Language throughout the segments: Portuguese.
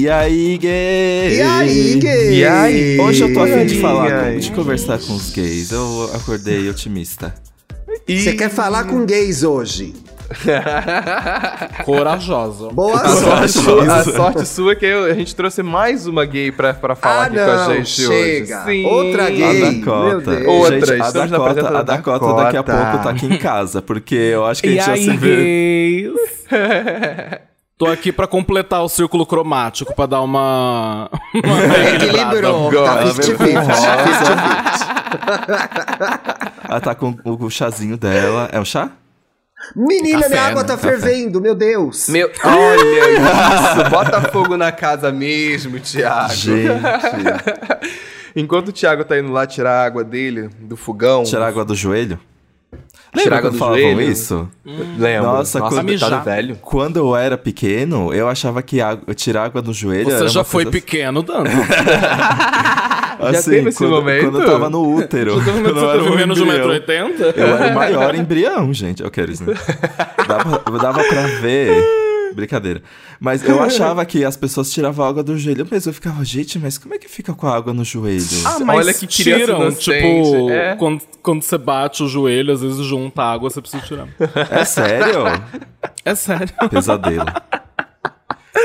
E aí, gay? E aí, gay? E aí? Hoje eu tô afim de falar, de conversar com os gays. Eu acordei otimista. Você quer falar com gays hoje? Corajosa. Boa A sorte, sua, a sorte sua é que eu- a gente trouxe mais uma gay pra, pra falar Ah, aqui com não, a gente chega. hoje. Sim. Outra A gay. Meu Dakota. Deus. Outra, Gente, a Dakota, a da Dakota daqui a Dakota. pouco tá aqui em casa, porque eu acho que a E gente já aí, se vê. Tô aqui pra completar o círculo cromático, pra dar uma... uma Equilibrou. Tá ela veio 50 com 50 Ela tá com o, o chazinho dela. É um chá? Menina, Café, minha água né? tá Café. fervendo, meu Deus. Meu, olha isso, bota fogo na casa mesmo, Thiago. Gente. Enquanto o Thiago tá indo lá tirar a água dele do fogão. Tirar água do joelho? Tirar Lembra quando do falavam joelho? isso? Lembro. Nossa, Nossa, quando- velho. Quando eu era pequeno, eu achava que água- tirar água do joelho era Você já uma foi coisa pequeno, Dan? assim, teve esse quando, momento? Quando eu tava no útero. Você quando eu teve era um menos de embrião. 1,80m? Eu era o maior embrião, gente. Eu quero isso? Dava, dava pra ver. Brincadeira. Mas eu achava que as pessoas tiravam água do joelho. Mas eu ficava, gente, mas como é que fica com a água no joelho? Ah, Olha que tiram, tipo, é. quando, quando você bate o joelho, às vezes junta água, você precisa tirar. É sério? É sério. Pesadelo.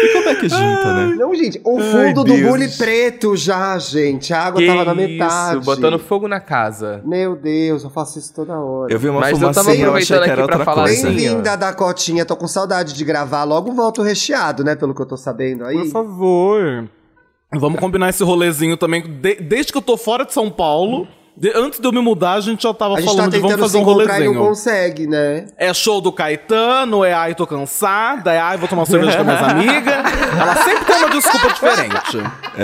E como é que junta, né? Não, gente, o fundo do Deus. bule preto já, gente. A água Que tava na isso, metade. botando fogo na casa. Meu Deus, eu faço isso toda hora. Eu vi uma Mas eu tava eu aproveitando que era aqui pra falar coisa. assim, Bem-vinda, Dacotinha. Tô com saudade de gravar. Logo volto recheado, né? Pelo que eu tô sabendo aí. Por favor. Vamos combinar esse rolezinho também. De- desde que eu tô fora de São Paulo, de- antes de eu me mudar, a gente já tava A gente falando tá de vamos fazer um e não rolezinho. consegue, né? É show do Caetano, é ai, tô cansada, é ai, vou tomar cerveja com minhas amigas. Ela sempre tem uma desculpa diferente.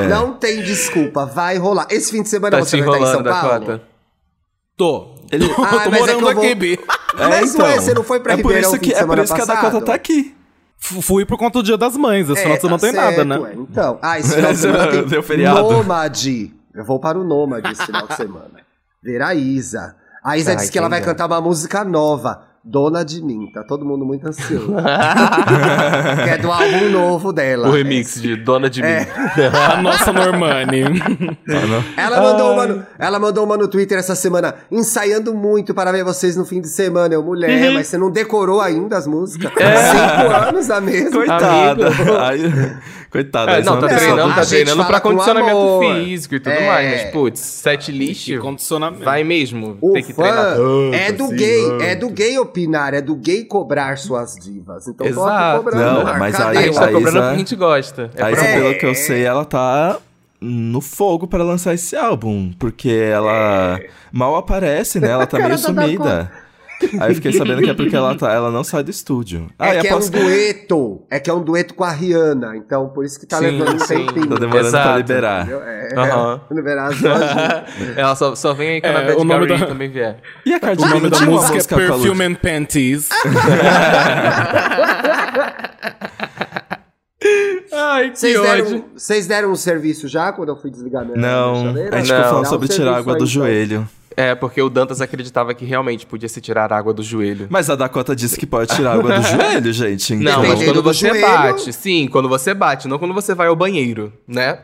Não tem desculpa, vai rolar. Esse fim de semana Tá você vai estar em São enrolando, Paulo? Dakota. Tô. Ele- tô, Ah, tô mas é morando eu vou- aqui, Bi. Mas ué, você não foi pra é por isso que É por isso que a passado? Dakota tá aqui. F- Fui por conta do dia das mães. Esse É, final de semana tá não tem nada, né? ué. Então, ah, esse final de semana tem Deu feriado. Nômade. Eu vou para o Nômade esse final de semana. Ver a Isa. A Isa Ai, disse que ela vai cantar uma música nova. Dona de mim. Tá todo mundo muito ansioso. que é do álbum novo dela. O remix de Dona de É. Mim. A nossa Normani. Ela mandou, uma no, ela mandou uma no Twitter essa semana, ensaiando muito para ver vocês no fim de semana. Eu, mulher, Uhum. mas você não decorou ainda as músicas? É. Cinco anos a mesma. Coitada. Coitada. É, não, é tá treinando, tá treinando pra condicionamento físico e tudo É. mais, mas putz, set list, vai mesmo, O tem que treinar tanto, é do gay, mano. é do gay opinar, é do gay cobrar suas divas. Então Exato. Não, ar, mas cadê A o tá a cobrando porque a gente gosta. É A pra- Isa, É. pelo que eu sei, ela tá no fogo pra lançar esse álbum. Porque ela mal aparece, né? Ela tá meio da sumida. Aí eu fiquei sabendo que é porque ela, tá, ela não sai do estúdio. Ah, É que é um dueto. É que é um dueto com a Rihanna. Então, por isso que tá Sim, levando um sim. tempinho. Tá demorando pra Exato. liberar. Entendeu? É, liberar as duas juntas. Ela só, só vem aí quando É, a Bad o nome da- também vier. E a Cardi O B nome não da música é Perfume and Panties. Ai, que Vocês ódio. deram, vocês deram um serviço já quando eu fui desligar minha Não, a gente ficou falando um sobre tirar água aí, do então. joelho. É, porque o Dantas acreditava que realmente podia se tirar água do joelho. Mas a Dakota disse que pode tirar água do joelho, gente. Não, Então, mas Dependendo quando do você joelho- bate, sim, quando você bate, não quando você vai ao banheiro, né?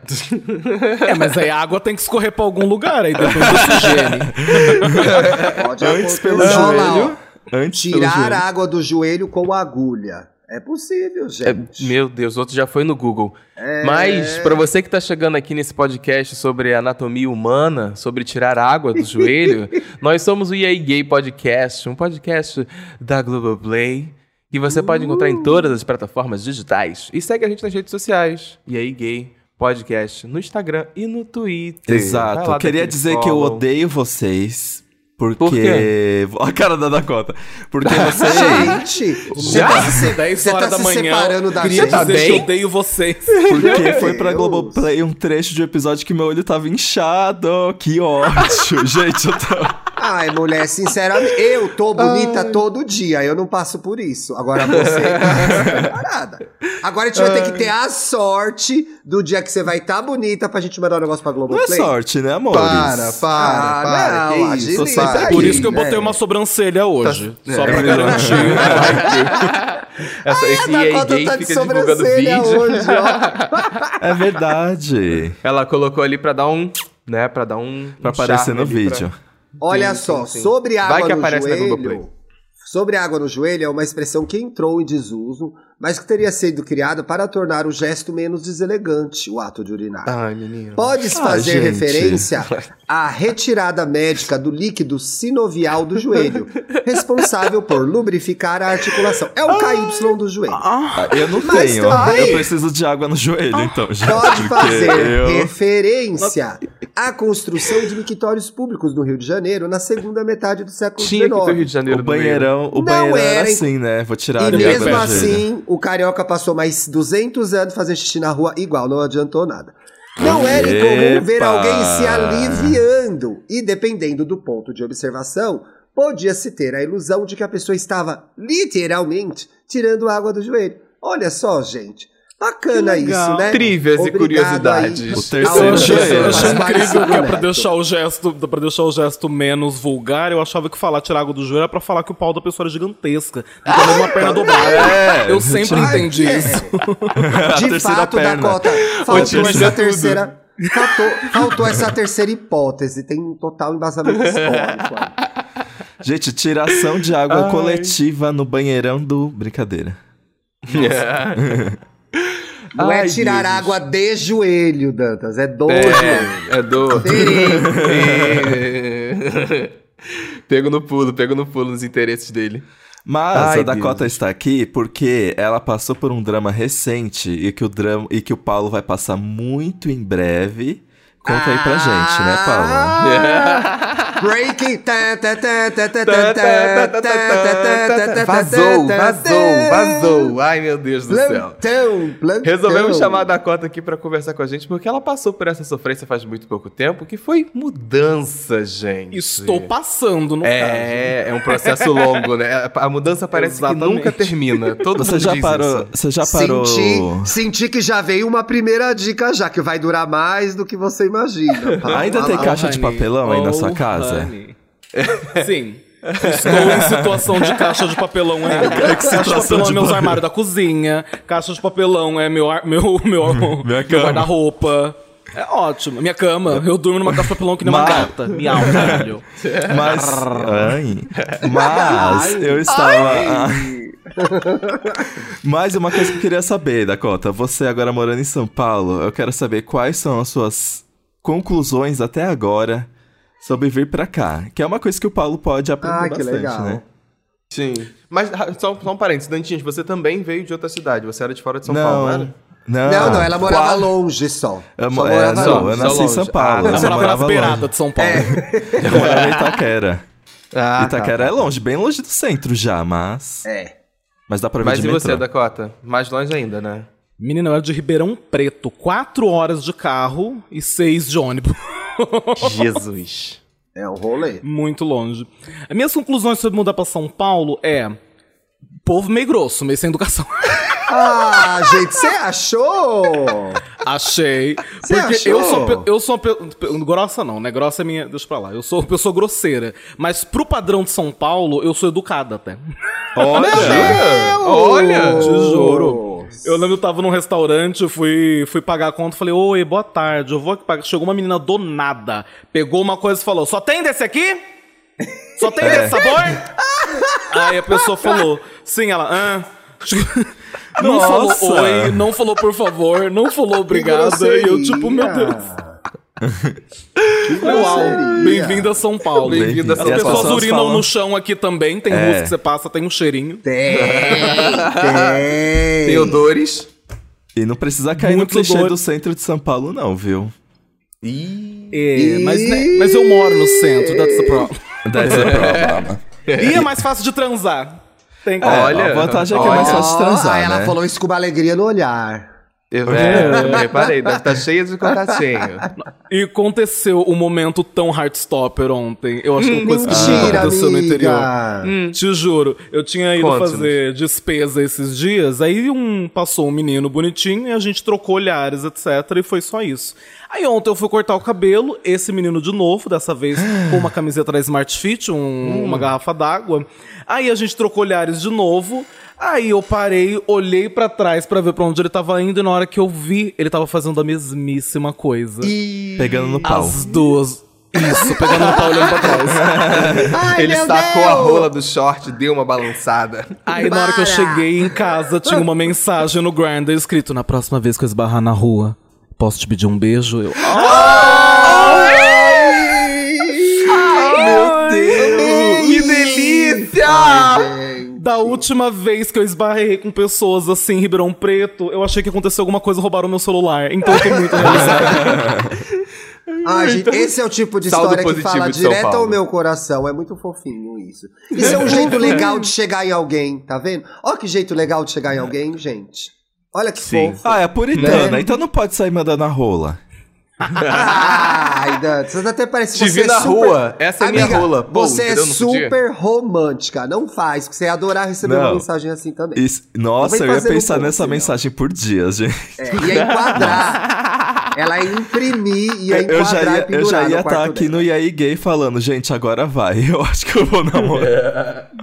É, mas aí a água tem que escorrer pra algum lugar, aí higiene. Pode Antes pelo lá, joelho. Antes pelo Tirar joelho. a água do joelho com agulha. É possível, É, gente. meu Deus, outro já foi no Google. É. Mas, pra você que tá chegando aqui nesse podcast sobre anatomia humana, sobre tirar água do joelho, nós somos o EA Gay Podcast, um podcast da Globoplay, que você pode encontrar em todas as plataformas digitais. E segue a gente nas redes sociais, EA Gay Podcast, no Instagram e no Twitter. Exato. lá, Queria dizer que eu follow. odeio vocês. Porque. Por quê? A cara da Dakota. Porque vocês. Gente, você tá se, 10 você horas tá da se manhã. separando da queria gente. tá dizer bem? que eu odeio vocês. Porque foi pra. Globoplay um trecho de um episódio que meu olho tava inchado. Que ódio. Gente, eu tô. Ai, mulher, sinceramente, eu tô bonita todo dia, eu não passo por isso. Agora você tá separada. Agora a gente vai ter que ter a sorte do dia que você vai estar bonita pra gente mandar um negócio pra Não Globoplay. é sorte, né, amor? Para, para, Ah, para. não, que isso, para Por isso que eu botei né? uma sobrancelha hoje. Tá- Só é, pra garantir. Essa, esse A EA gay tá de fica divulgando sobrancelha vídeo. hoje, ó. É verdade. Ela colocou ali pra dar um, né, pra dar um Pra um aparecer no ali vídeo. Olha Sim, só, sim, sim. sobre Vai água que no aparece na Globoplay. joelho. Sobre água no joelho é uma expressão que entrou em desuso, mas que teria sido criada para tornar o gesto menos deselegante, o ato de urinar. Ai, menino. Pode-se Ah, fazer gente. referência à retirada médica do líquido sinovial do joelho, responsável por lubrificar a articulação. É o KY do joelho. Ah, eu não Mas tenho. também- Eu preciso de água no joelho, então, gente. Pode fazer eu- referência à construção de mictórios públicos no Rio de Janeiro na segunda metade do século Tinha que ter o Rio XIX. de Janeiro O banheirão, o Não banheirão era era, assim, né? Vou tirar E mesmo assim, o carioca passou mais 200 anos fazendo xixi na rua igual, não adiantou nada. Não era incomum ver alguém se aliviando e, dependendo do ponto de observação, podia-se ter a ilusão de que a pessoa estava literalmente tirando água do joelho. Olha só, gente. Bacana isso, né? Trivias e curiosidades. aí O terceiro Eu achei, incrível que é pra deixar, o gesto, pra deixar o gesto menos vulgar, eu achava que falar tirar água do joelho era pra falar que o pau da pessoa era gigantesca. Não tem uma perna dobrada. É, eu sempre entendi É. isso. A De terceira fato, perna. Dakota, faltou essa terceira. Faltou, faltou essa terceira hipótese. Tem um total embasamento histórico. Gente, tiração de água Ai. coletiva no banheirão do. Brincadeira. Não é Ai, tirar Deus. água de joelho, Dantas. É do joelho. É, é do. Pego no pulo, pego no pulo nos interesses dele. Mas Ai, a Dakota Deus. está aqui porque ela passou por um drama recente e que o drama e que o Paulo vai passar muito em breve. Conta aí pra gente, né, Paulo? Ah, Breaking. vazou, vazou, vazou. Ai, meu Deus do plantão, céu. Plantão. Resolvemos chamar a Dakota aqui para conversar com a gente, porque ela passou por essa sofrência faz muito pouco tempo, que foi mudança, gente. Estou passando, no é, caso. É, é um processo longo, né? A mudança parece Exatamente. que nunca termina. Todo você já parou, isso. Você já parou. Senti, senti que já veio uma primeira dica já, que vai durar mais do que você imagina. Ainda tem caixa de papelão aí na sua casa? Honey. Sim. Estou em situação de caixa de papelão ainda. Caixa de papelão é meus armários da cozinha. Caixa de papelão é meu, ar- meu, meu, meu guarda-roupa. É ótimo. Minha cama. Eu durmo numa caixa de papelão que nem uma gata. Miau, caralho. Mas, ai, mas eu estava. Mas uma coisa que eu queria saber, Dakota, você agora morando em São Paulo, eu quero saber quais são as suas conclusões até agora sobre vir pra cá, que é uma coisa que o Paulo pode aprender Ah, que bastante, legal. né? Sim. Mas só, só um parênteses, Dantinhas, você também veio de outra cidade. Você era de fora de São Paulo, não Não, era? não, Não, não, ela morava longe só. Eu, Só é, morava não, longe. eu nasci em São longe. Paulo, Ah, eu morava beiradas longe. de São Paulo. Eu morava em Itaquera. Ah, Itaquera é longe, bem longe do centro já, mas... É. Mas dá pra vir Mas de e você. Dakota? Mais longe ainda, né? Menina, eu era de Ribeirão Preto. Quatro horas de carro e seis de ônibus. Jesus. É o rolê. Muito longe. As minhas conclusões sobre mudar pra São Paulo é... Povo meio grosso, meio sem educação. Ah, gente, você achou? Achei. Você Porque achou? eu sou, eu sou uma grossa não, né? Grossa é minha, deixa pra lá. Eu sou uma pessoa grosseira, mas pro padrão de São Paulo, eu sou educada até. Olha! Olha, te juro. Eu lembro que eu tava num restaurante, eu fui, fui pagar a conta, falei: "Oi, boa tarde. Eu vou aqui pagar". Chegou uma menina do nada, pegou uma coisa e falou: "Só tem desse aqui? Só tem desse sabor?" Aí a pessoa falou: "Sim, ela, ah, não Nossa. falou oi, não falou por favor, não falou obrigada. E eu, tipo, meu Deus. Uau, bem-vindo a São Paulo. Bem-vindo a As E pessoas urinam falam- no chão aqui também, tem É. que você passa, tem um cheirinho. Tem, tem. Tem odores. E não precisa cair Muito no clichê doido. do centro de São Paulo, não, viu? Ih. É, mas, né, mas eu moro no centro, that's the problem. That's the problem. E é mais fácil de transar. Tem É, Olha, a vantagem é que é mais olha. fácil de transar, ela né? falou isso com uma alegria no olhar. Eu, é, eu reparei, deve estar cheia de contatinho. E aconteceu um momento tão heartstopper ontem. Eu acho que uma coisa que Mentira, aconteceu no interior. amiga. Te juro, eu tinha ido Conte-nos. fazer despesa esses dias, aí um passou um menino bonitinho e a gente trocou olhares, etc, e foi só isso. Aí ontem eu fui cortar o cabelo, esse menino de novo, dessa vez com uma camiseta da Smart Fit, um- uma garrafa d'água. Aí a gente trocou olhares de novo. Aí eu parei, olhei pra trás pra ver pra onde ele tava indo, e na hora que eu vi, ele tava fazendo a mesmíssima coisa. E... Pegando no pau. As duas. Isso, pegando no pau olhando pra trás. Ai, Ele sacou a Deus! rola do short, deu uma balançada. Aí na hora que eu Para! cheguei em casa, tinha uma mensagem no Grindr escrito: Na próxima vez que eu esbarrar na rua, posso te pedir um beijo? Eu. Meu Deus! Que delícia! Da última vez que eu esbarrei com pessoas assim em Ribeirão Preto, eu achei que aconteceu alguma coisa, roubaram meu celular. Então eu tô muito realizado. Ai, gente, esse é o tipo de Saldo história que fala direto ao meu coração. É muito fofinho isso. Isso é um jeito legal de chegar em alguém, tá vendo? Ó que jeito legal de chegar em alguém, gente. Olha que Sim. fofo. Ah, é puritana, Né? então não pode sair mandando a rola. Ai, Dan, você até parece Te você vi é na super... rua, essa é minha Amiga, rola. Pô, você é? Não super romântica. Não faz, porque você ia adorar receber uma Não. mensagem assim também. Isso- nossa, eu ia um pensar post, nessa não. mensagem por dias, gente. É, ia enquadrar. Ela ia imprimir, ia Eu já enquadrar ia, e eu já ia estar quarto aqui dela. no IAI gay falando, gente, agora vai. Eu acho que eu vou namorar.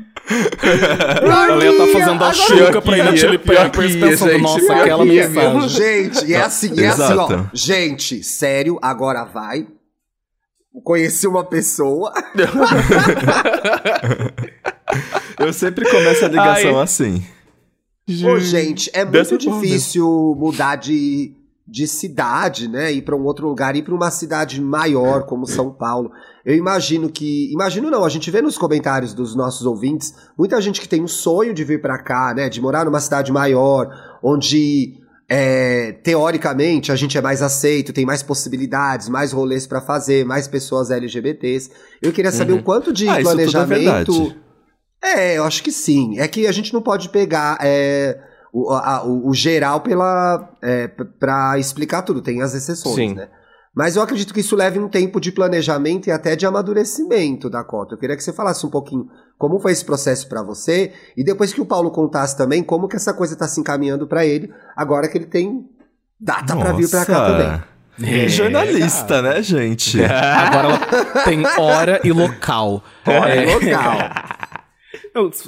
Ela ia estar fazendo a chuca pra ir na Chili Peppers pensando, gente, nossa, aquela mensagem. Gente, é assim, e é assim, ó. Gente, sério, agora vai. Conheci uma pessoa. Eu sempre começo a ligação Ai. assim. Ô, gente, é muito forma. difícil mudar de, de cidade, né? Ir pra um outro lugar, ir pra uma cidade maior como São Paulo. Eu imagino que. Imagino não, a gente vê nos comentários dos nossos ouvintes muita gente que tem um sonho de vir pra cá, né? De morar numa cidade maior, onde. é, teoricamente a gente é mais aceito, tem mais possibilidades, mais rolês pra fazer, mais pessoas LGBTs. Eu queria saber Uhum. o quanto de Ah, é planejamento. verdade. É, eu acho que sim. É que a gente não pode pegar é, o, a- o- o geral pela é, p- pra explicar tudo, tem as exceções, Sim. né? Mas eu acredito que isso leve um tempo de planejamento e até de amadurecimento da cota. Eu queria que você falasse um pouquinho como foi esse processo pra você e depois que o Paulo contasse também como que essa coisa tá se encaminhando pra ele, agora que ele tem data pra vir pra cá também. É, Jornalista, né, gente? Agora ela tem hora e local. Olha, É. local.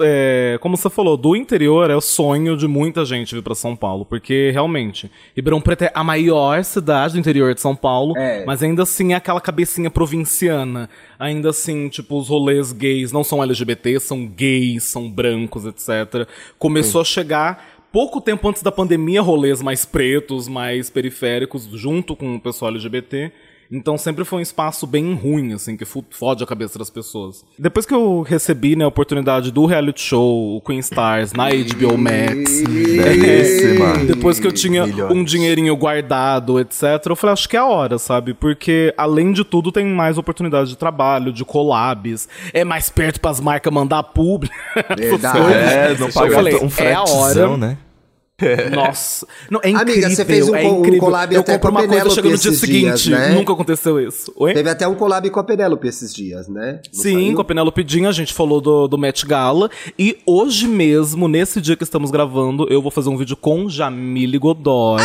É, como você falou, do interior é o sonho de muita gente vir pra São Paulo, porque realmente, Ribeirão Preto é a maior cidade do interior de São Paulo, É. mas ainda assim é aquela cabecinha provinciana. Ainda assim, tipo, os rolês gays não são LGBT, são gays, são brancos, etc. Começou a chegar pouco tempo antes da pandemia rolês mais pretos, mais periféricos, junto com o pessoal LGBT. Então sempre foi um espaço bem ruim, assim, que fode a cabeça das pessoas. Depois que eu recebi né, a oportunidade do reality show, o Queen Stars, na HBO Max, Belíssima. depois que eu tinha Milhões. um dinheirinho guardado, etc., eu falei, acho que é a hora, sabe? Porque, além de tudo, tem mais oportunidade de trabalho, de collabs, é mais perto pras marcas mandar publi. Verdade. É, não eu falei, um é a hora. né? Nossa. Não, é Amiga, incrível, você fez um é um incrível. collab eu até compro com a uma coisa, Penélope chega no dia seguinte. dias, né? Nunca aconteceu isso. Oi? Teve até um collab com a Penélope esses dias, né? Não Sim, saiu? com a Penélope Jean, a gente falou do, do Met Gala. E hoje mesmo, nesse dia que estamos gravando, eu vou fazer um vídeo com Jamile Godoy.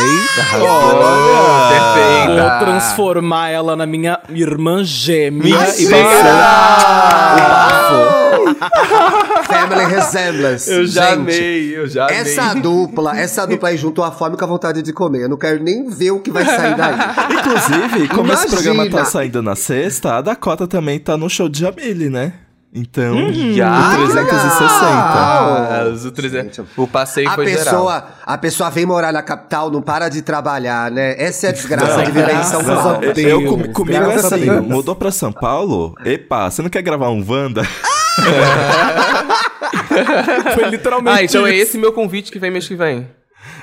Olha! Perfeita! Vou transformar ela na minha irmã gêmea. e vai Mentira! ser o bafo. Family Resemblance. Eu já Gente, amei, eu já amei. Essa dupla, essa dupla aí juntou a fome com a vontade de comer. Eu não quero nem ver o que vai sair daí. Inclusive, como esse programa Imagina. tá saindo na sexta, a Dakota também tá no show de Jamile, né? Então, Já? o 360. Ah, os 300. Gente, O passeio A foi geral. pessoa, a pessoa vem morar na capital, não para de trabalhar, né? Essa é a desgraça de viver em São Paulo. Eu, com- comigo é assim, mudou pra São Paulo? Epa, você não quer gravar um Wanda? Foi literalmente Ah, então é isso. esse meu convite que vem mês que vem.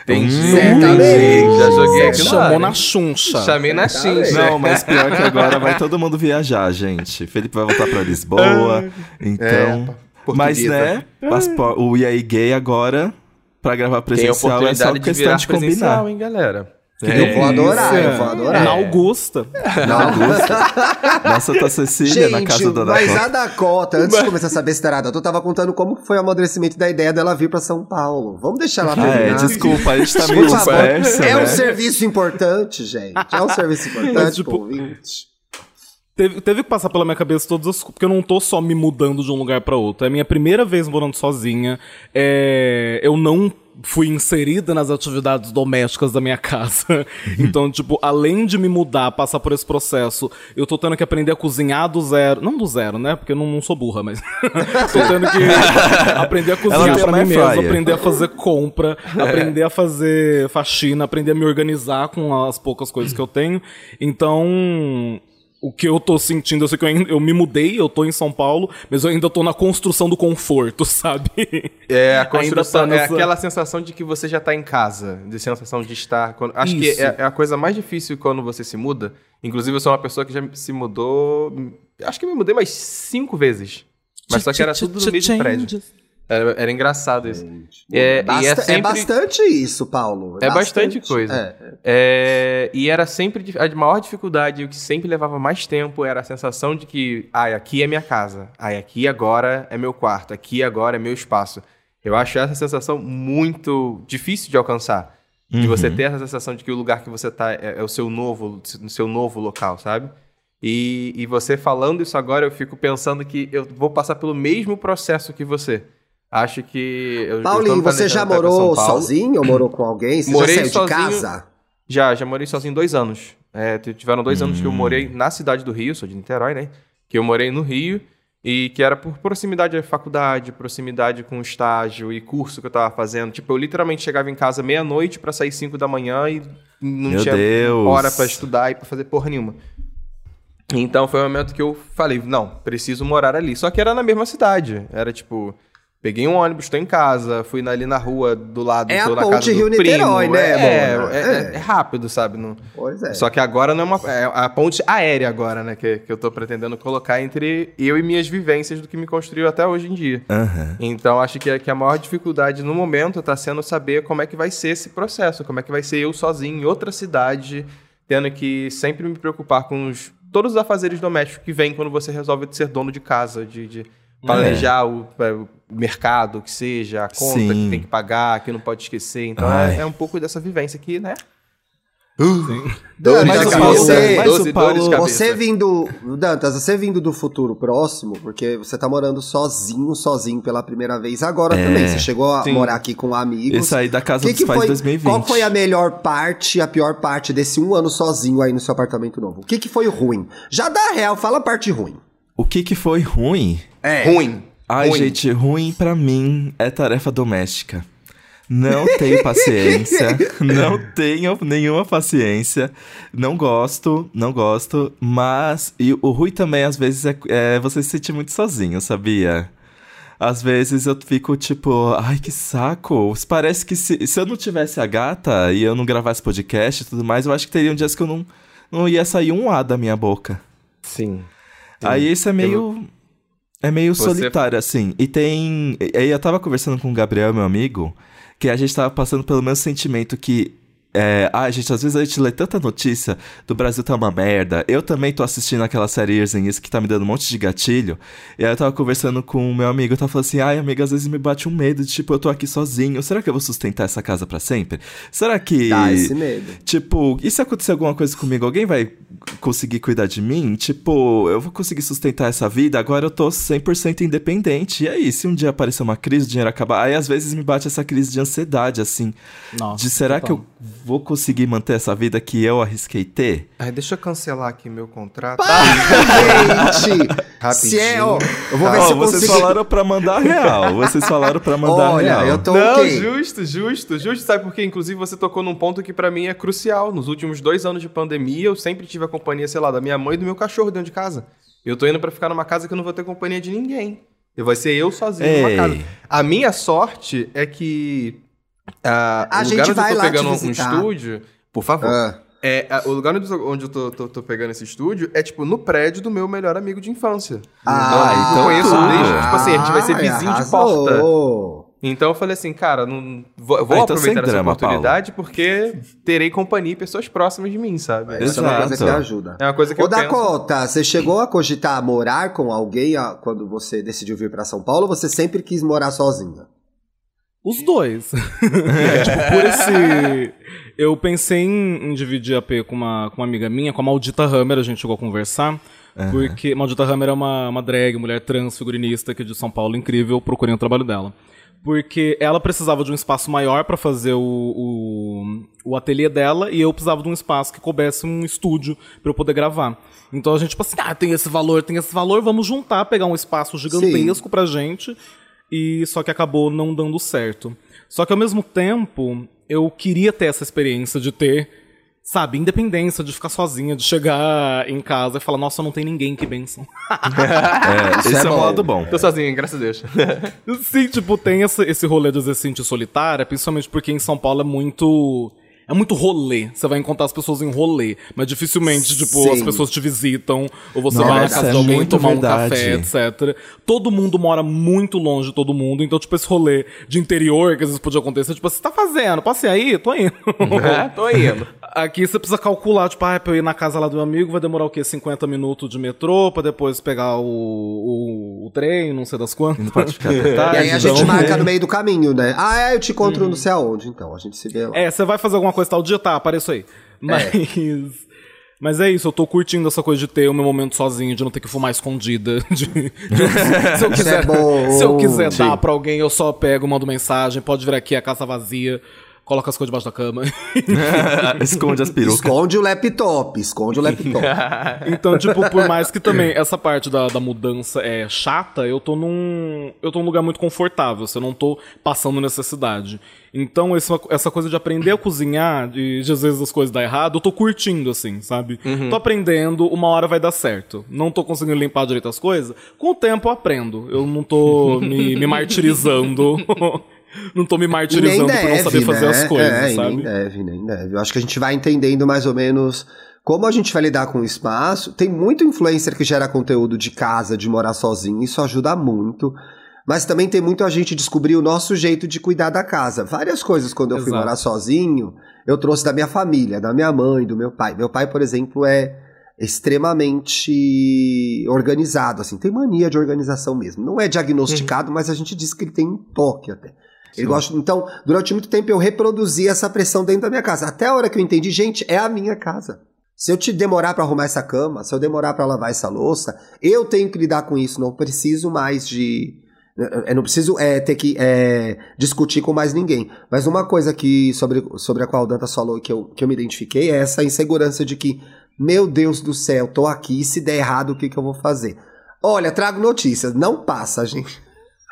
Entendi. Certamente. Já joguei aqui Chamou na chuncha. Chamei na chincha. Não, mas pior que agora vai todo mundo viajar, gente. Felipe vai voltar pra Lisboa, então... mas, portuguesa. né, o EA Gay agora, pra gravar Tem a presencial, é só oportunidade de questão virar de combinar. presencial, hein, galera? Eu vou adorar, Isso. eu vou adorar. Na Augusta. Não, Na Santa Cecília, na casa da mas Dakota. a Dakota, antes de começar essa besteirada, eu tava contando como foi o amadurecimento da ideia dela vir pra São Paulo. Vamos deixar ela Ah, é, terminar. desculpa, a gente tá meio dispersa, É né? um serviço importante, gente. É um serviço importante Tipo, pro ouvinte. Teve, teve que passar pela minha cabeça todas as Porque eu não tô só me mudando de um lugar para outro. É a minha primeira vez morando sozinha. É, eu não fui inserida nas atividades domésticas da minha casa. Então, tipo, além de me mudar, passar por esse processo, eu tô tendo que aprender a cozinhar do zero. Não do zero, né? Porque eu não, não sou burra, mas. tô tendo que aprender a cozinhar pra mim mesmo, aprender a fazer compra, aprender a fazer faxina, aprender a me organizar com as poucas coisas que eu tenho. Então, o que eu tô sentindo, eu sei que eu, eu, me mudei, eu tô em São Paulo, mas eu ainda tô na construção do conforto, sabe? É, a construção, tá nessa... é aquela sensação de que você já tá em casa, de sensação de estar. Quando, acho Isso. que é, é, a coisa mais difícil quando você se muda. Inclusive, eu sou uma pessoa que já se mudou. Acho que me mudei mais cinco vezes. Mas só que era tudo no mesmo prédio. Era, era engraçado isso. É, Basta, é, sempre... é, bastante isso, Paulo. É, é bastante, bastante, coisa. É. é. e era sempre a maior dificuldade, o que sempre levava mais tempo era a sensação de que, ai, aqui é minha casa, ai, aqui agora é meu quarto, aqui agora é meu espaço. Eu acho essa sensação muito difícil de alcançar. Uhum. De você uhum. ter essa sensação de que o lugar que você está é, é, o seu novo, seu novo local, sabe? E, e você falando isso agora, eu fico pensando que eu vou passar pelo mesmo processo que você. Acho que. Eu, Paulinho, eu você já morou sozinho ou morou com alguém? Você morei já saiu sozinho, de casa? Já, já morei sozinho dois anos. É, tiveram dois hum. anos que eu morei na cidade do Rio, sou de Niterói, né? Que eu morei no Rio e que era por proximidade à faculdade, proximidade com o estágio e curso que eu tava fazendo. Tipo, eu literalmente chegava em casa meia-noite para sair cinco da manhã e não Meu tinha Deus. hora para estudar e para fazer porra nenhuma. Então foi o momento que eu falei, não, preciso morar ali. Só que era na mesma cidade. Era tipo Peguei um ônibus, estou em casa, fui ali na rua do lado, é tô na casa Rio do Niterói, primo. né? É, é, é, é, rápido, sabe? Não... Pois é. Só que agora não é uma. É a ponte aérea agora, né? Que, que eu tô pretendendo colocar entre eu e minhas vivências do que me construiu até hoje em dia. Uhum. Então acho que, que a maior dificuldade no momento está sendo saber como é que vai ser esse processo, como é que vai ser eu sozinho em outra cidade, tendo que sempre me preocupar com os, todos os afazeres domésticos que vêm quando você resolve ser dono de casa, de, de planejar o, o mercado, que seja, a conta Sim. que tem que pagar, que não pode esquecer. Então é, é, um pouco dessa vivência aqui, né? Uh, Dantas, você, doze, Paulo, você vindo, Dantas, você vindo do futuro próximo, porque você tá morando sozinho, sozinho pela primeira vez agora é, também. Você chegou a sim. morar aqui com amigos. Isso aí da casa que dos que pais foi, 2020. Qual foi a melhor parte, a pior parte desse um ano sozinho aí no seu apartamento novo? O que que foi ruim? Já dá real, fala a parte ruim. O que que foi ruim? É. Ruim. Ai, ruim. gente, ruim para mim é tarefa doméstica. Não tenho paciência, não tenho nenhuma paciência, não gosto, não gosto, mas e o ruim também às vezes é, é você se sentir muito sozinho, sabia? Às vezes eu fico tipo, ai que saco. Parece que se, se eu não tivesse a gata e eu não gravasse podcast e tudo mais, eu acho que teria um dias que eu não, não ia sair um A da minha boca. Sim. sim. Aí isso é meio. Eu é meio Você... solitário, assim. E tem. Aí eu tava conversando com o Gabriel, meu amigo, que a gente tava passando pelo mesmo sentimento que é, ah, gente, às vezes a gente lê tanta notícia do Brasil tá uma merda. Eu também tô assistindo aquela série Years and Years que tá me dando um monte de gatilho. E aí eu tava conversando com o meu amigo, eu tava falando assim, ai, amiga, às vezes me bate um medo de, tipo, eu tô aqui sozinho. Será que eu vou sustentar essa casa para sempre? Será que. Dá esse medo. Tipo, e se acontecer alguma coisa comigo, alguém vai conseguir cuidar de mim? Tipo, eu vou conseguir sustentar essa vida? Agora eu tô 100% independente. E aí, se um dia aparecer uma crise, o dinheiro acabar. Aí às vezes me bate essa crise de ansiedade, assim. Nossa, de será que eu vou conseguir manter essa vida que eu arrisquei ter? Ai, deixa eu cancelar aqui meu contrato. Para, gente! Se é, ó, eu vou ver se eu Vocês falaram pra mandar real. Vocês falaram pra mandar Olha, real. eu tô Não, okay. justo, justo, justo. Sabe por quê? Inclusive, você tocou num ponto que para mim é crucial. Nos últimos dois anos de pandemia, eu sempre tive a companhia, sei lá, da minha mãe e do meu cachorro dentro de casa. Eu tô indo para ficar numa casa que eu não vou ter companhia de ninguém. Eu vai ser eu sozinho Ei. numa casa. A minha sorte é que Uh, a o gente lugar vai onde eu tô pegando um estúdio, por favor. Ah. É, o lugar onde eu tô, tô, tô, pegando esse estúdio é, tipo, no prédio do meu melhor amigo de infância. Ah, então eu conheço ah, desde, tipo assim, a gente vai ser vizinho de porta. Então eu falei assim, cara, não, vou, vou ah, então aproveitar essa drama, oportunidade Paulo. porque terei companhia e pessoas próximas de mim, sabe? É, isso é uma coisa que ajuda. É uma coisa que Ô, eu Dakota, penso. você chegou a cogitar morar com alguém quando você decidiu vir para São Paulo ou você sempre quis morar sozinha? Os dois. é, tipo, por esse. Eu pensei em, em, dividir a P com uma, com uma amiga minha, com a maldita Hammer, a gente chegou a conversar. Porque Maldita Hammer é uma, uma drag, mulher trans, figurinista aqui de São Paulo, incrível, procurem o trabalho dela. Porque ela precisava de um espaço maior para fazer o, o, o ateliê dela e eu precisava de um espaço que coubesse um estúdio para eu poder gravar. Então a gente, tipo assim, ah, tem esse valor, tem esse valor, vamos juntar, pegar um espaço gigantesco Sim. pra gente. E só que acabou não dando certo. Só que ao mesmo tempo, eu queria ter essa experiência de ter sabe, independência de ficar sozinha, de chegar em casa e falar, nossa, não tem ninguém, que benção. é, esse é, é um lado bom. Tô sozinho, graças a Deus. Sim, tipo, tem esse, esse rolê de se sentir solitária, principalmente porque em São Paulo é muito é muito rolê. Você vai encontrar as pessoas em rolê. Mas dificilmente, tipo, Sim. as pessoas te visitam, ou você Nossa, vai na casa é de alguém tomar verdade. um café, etc. Todo mundo mora muito longe de todo mundo. Então, tipo, esse rolê de interior que às vezes podia acontecer, tipo, você tá fazendo? Passei aí? Tô indo. É, tô indo. Aqui você precisa calcular, tipo, ah, pra eu ir na casa lá do meu amigo, vai demorar o quê? 50 minutos de metrô, pra depois pegar o, o, o trem, não sei das quantas. Não pode ficar tarde, E aí a gente então... marca no meio do caminho, né? Ah, é, eu te encontro hum. não sei aonde, então. A gente se vê lá. É, você vai fazer alguma coisa tal dia, tá, apareço aí. É. Mas. É. Mas é isso, eu tô curtindo essa coisa de ter o meu momento sozinho, de não ter que fumar escondida. De, de, se eu quiser, é se eu quiser dar pra alguém, eu só pego, mando mensagem, pode vir aqui a casa vazia coloca as coisas debaixo da cama. esconde as perucas. Esconde o laptop, esconde o laptop. então, tipo, por mais que também essa parte da, da mudança é chata, eu tô num. Eu tô num lugar muito confortável, eu não tô passando necessidade. Então, essa, essa coisa de aprender a cozinhar, de, de às vezes as coisas dar errado, eu tô curtindo, assim, sabe? Uhum. Tô aprendendo, uma hora vai dar certo. Não tô conseguindo limpar direito as coisas, com o tempo eu aprendo. Eu não tô me, me martirizando não tô me martirizando deve, por não saber fazer né? as coisas, é, sabe? Nem deve, nem deve. Eu acho que a gente vai entendendo mais ou menos como a gente vai lidar com o espaço. Tem muito influencer que gera conteúdo de casa, de morar sozinho, isso ajuda muito. Mas também tem muito a gente descobrir o nosso jeito de cuidar da casa. Várias coisas quando eu Exato. fui morar sozinho, eu trouxe da minha família, da minha mãe, do meu pai. Meu pai, por exemplo, é extremamente organizado, assim, tem mania de organização mesmo. Não é diagnosticado, uhum. mas a gente diz que ele tem um toque até. Ele gosta, então, durante muito tempo eu reproduzi essa pressão dentro da minha casa. Até a hora que eu entendi, gente, é a minha casa. Se eu te demorar para arrumar essa cama, se eu demorar para lavar essa louça, eu tenho que lidar com isso. Não preciso mais de. Eu não preciso é, ter que é, discutir com mais ninguém. Mas uma coisa que sobre, sobre a qual o Dantas falou que eu, que eu me identifiquei é essa insegurança de que, meu Deus do céu, tô aqui, se der errado, o que, que eu vou fazer? Olha, trago notícias. Não passa, gente.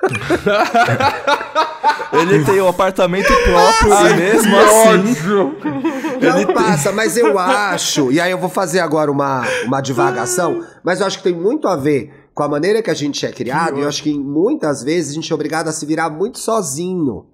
Ele tem um apartamento próprio Ai, e mesmo assim. Não ele passa, mas eu acho. E aí eu vou fazer agora uma, uma divagação, mas eu acho que tem muito a ver com a maneira que a gente é criado. E eu acho que muitas vezes a gente é obrigado a se virar muito sozinho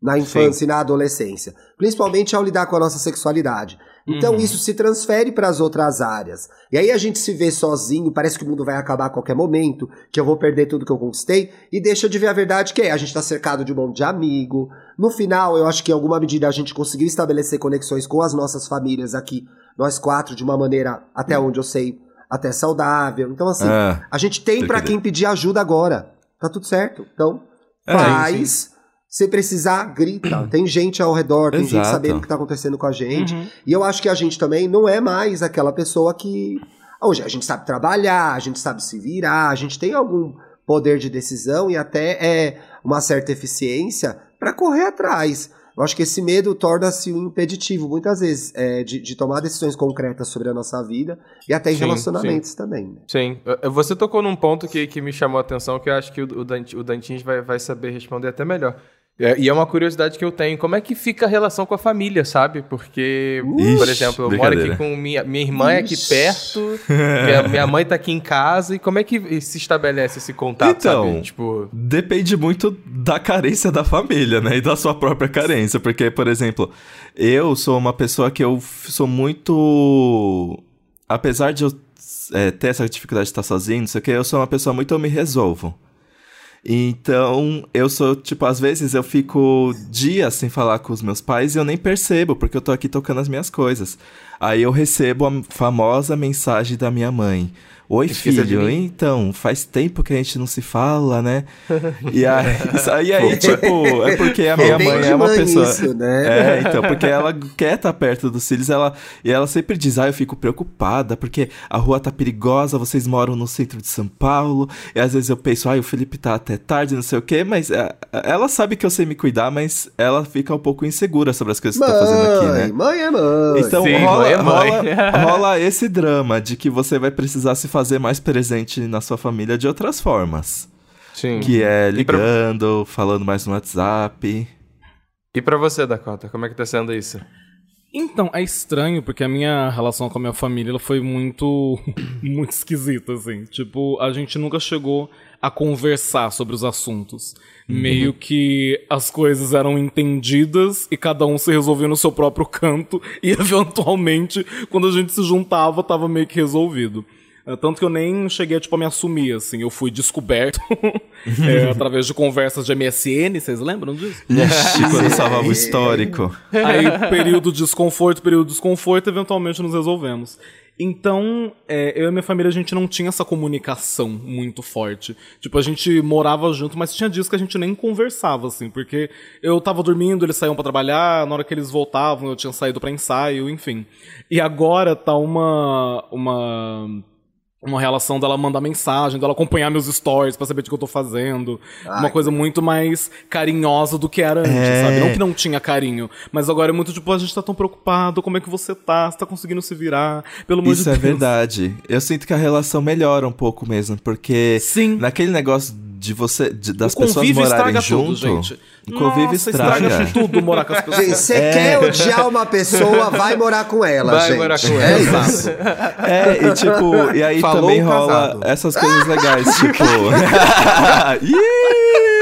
na infância Sim. e na adolescência, principalmente ao lidar com a nossa sexualidade. Então uhum. isso se transfere para as outras áreas. E aí a gente se vê sozinho, parece que o mundo vai acabar a qualquer momento, que eu vou perder tudo que eu conquistei, e deixa de ver a verdade que é, a gente está cercado de um monte de amigo. No final, eu acho que em alguma medida a gente conseguiu estabelecer conexões com as nossas famílias aqui, nós quatro, de uma maneira, até uhum. onde eu sei, até saudável. Então assim, é, a gente tem para quem pedir ajuda agora. Tá tudo certo. Então, é, faz se precisar, grita. Tem gente ao redor, tem Exato. gente sabendo o que está acontecendo com a gente. Uhum. E eu acho que a gente também não é mais aquela pessoa que. Hoje a gente sabe trabalhar, a gente sabe se virar, a gente tem algum poder de decisão e até é uma certa eficiência para correr atrás. Eu acho que esse medo torna-se um impeditivo, muitas vezes, é, de, de, tomar decisões concretas sobre a nossa vida e até em sim, relacionamentos sim. também. Né? Sim. Você tocou num ponto que, que me chamou a atenção, que eu acho que o, o Dantins vai, vai saber responder até melhor. É, e é uma curiosidade que eu tenho. Como é que fica a relação com a família, sabe? Porque, Ixi, por exemplo, eu moro aqui com minha, minha irmã é aqui perto, minha, minha, mãe tá aqui em casa. E como é que se estabelece esse contato, então, sabe? Tipo... depende muito da carência da família, né? E da sua própria carência. Porque, por exemplo, eu sou uma pessoa que eu sou muito... Apesar de eu é, ter essa dificuldade de estar sozinho, não sei o que, eu sou uma pessoa muito eu me resolvo. Então, eu sou, tipo, às vezes eu fico dias sem falar com os meus pais e eu nem percebo, porque eu tô aqui tocando as minhas coisas. Aí eu recebo a famosa mensagem da minha mãe. Oi, Esqueça filho, mim." então, faz tempo que a gente não se fala, né? E aí, e aí tipo, é porque a minha É mãe é uma mãe pessoa. isso, né? É, então, porque ela quer estar perto dos filhos, ela, e ela sempre diz: Ah, eu fico preocupada, porque a rua tá perigosa, vocês moram no centro de São Paulo, e às vezes eu penso, ah, o Felipe tá até tarde, não sei o quê, mas é, ela sabe que eu sei me cuidar, mas ela fica um pouco insegura sobre as coisas que eu tô fazendo aqui, né? Mãe, mãe é mãe. Então Sim, rola, é mãe. rola- rola esse drama de que você vai precisar se fazer mais presente na sua família de outras formas. Sim. Que é E pra- ligando, falando mais no WhatsApp. E pra você, Dakota, como é que tá sendo isso? Então, é estranho, porque a minha relação com a minha família ela foi muito, muito esquisita, assim. Tipo, a gente nunca chegou a conversar sobre os assuntos. Meio que as coisas eram entendidas e cada um se resolvia no seu próprio canto, e eventualmente, quando a gente se juntava, tava meio que resolvido. É, Tanto que eu nem cheguei tipo, a me assumir, assim. Eu fui descoberto é, através de conversas de MSN, vocês lembram disso? Ixi, quando salvava o histórico. Aí, período de desconforto, período de desconforto, eventualmente nos resolvemos. Então, é, eu e minha família, a gente não tinha essa comunicação muito forte. Tipo, a gente morava junto, mas tinha dias que a gente nem conversava, assim, porque eu tava dormindo, eles saíam pra trabalhar, na hora que eles voltavam, eu tinha saído pra ensaio, enfim. E agora tá uma. uma uma relação dela mandar mensagem, dela acompanhar meus stories pra saber o que eu tô fazendo. Ai, uma coisa muito mais carinhosa do que era antes, É. sabe? Não que não tinha carinho, mas agora é muito tipo, a gente tá tão preocupado, como é que você tá? Você tá conseguindo se virar? Pelo amor Isso de é Deus. verdade. Eu sinto que a relação melhora um pouco mesmo, porque Sim. naquele negócio de você, de- das o pessoas morarem estraga junto, tudo, gente. o convívio Nossa, estraga. tudo morar com as pessoas. Gente, você É. quer odiar uma pessoa, vai morar com ela, Vai gente. morar com É ela, isso. É, e tipo, e aí Falou também rola casado. essas coisas legais, tipo.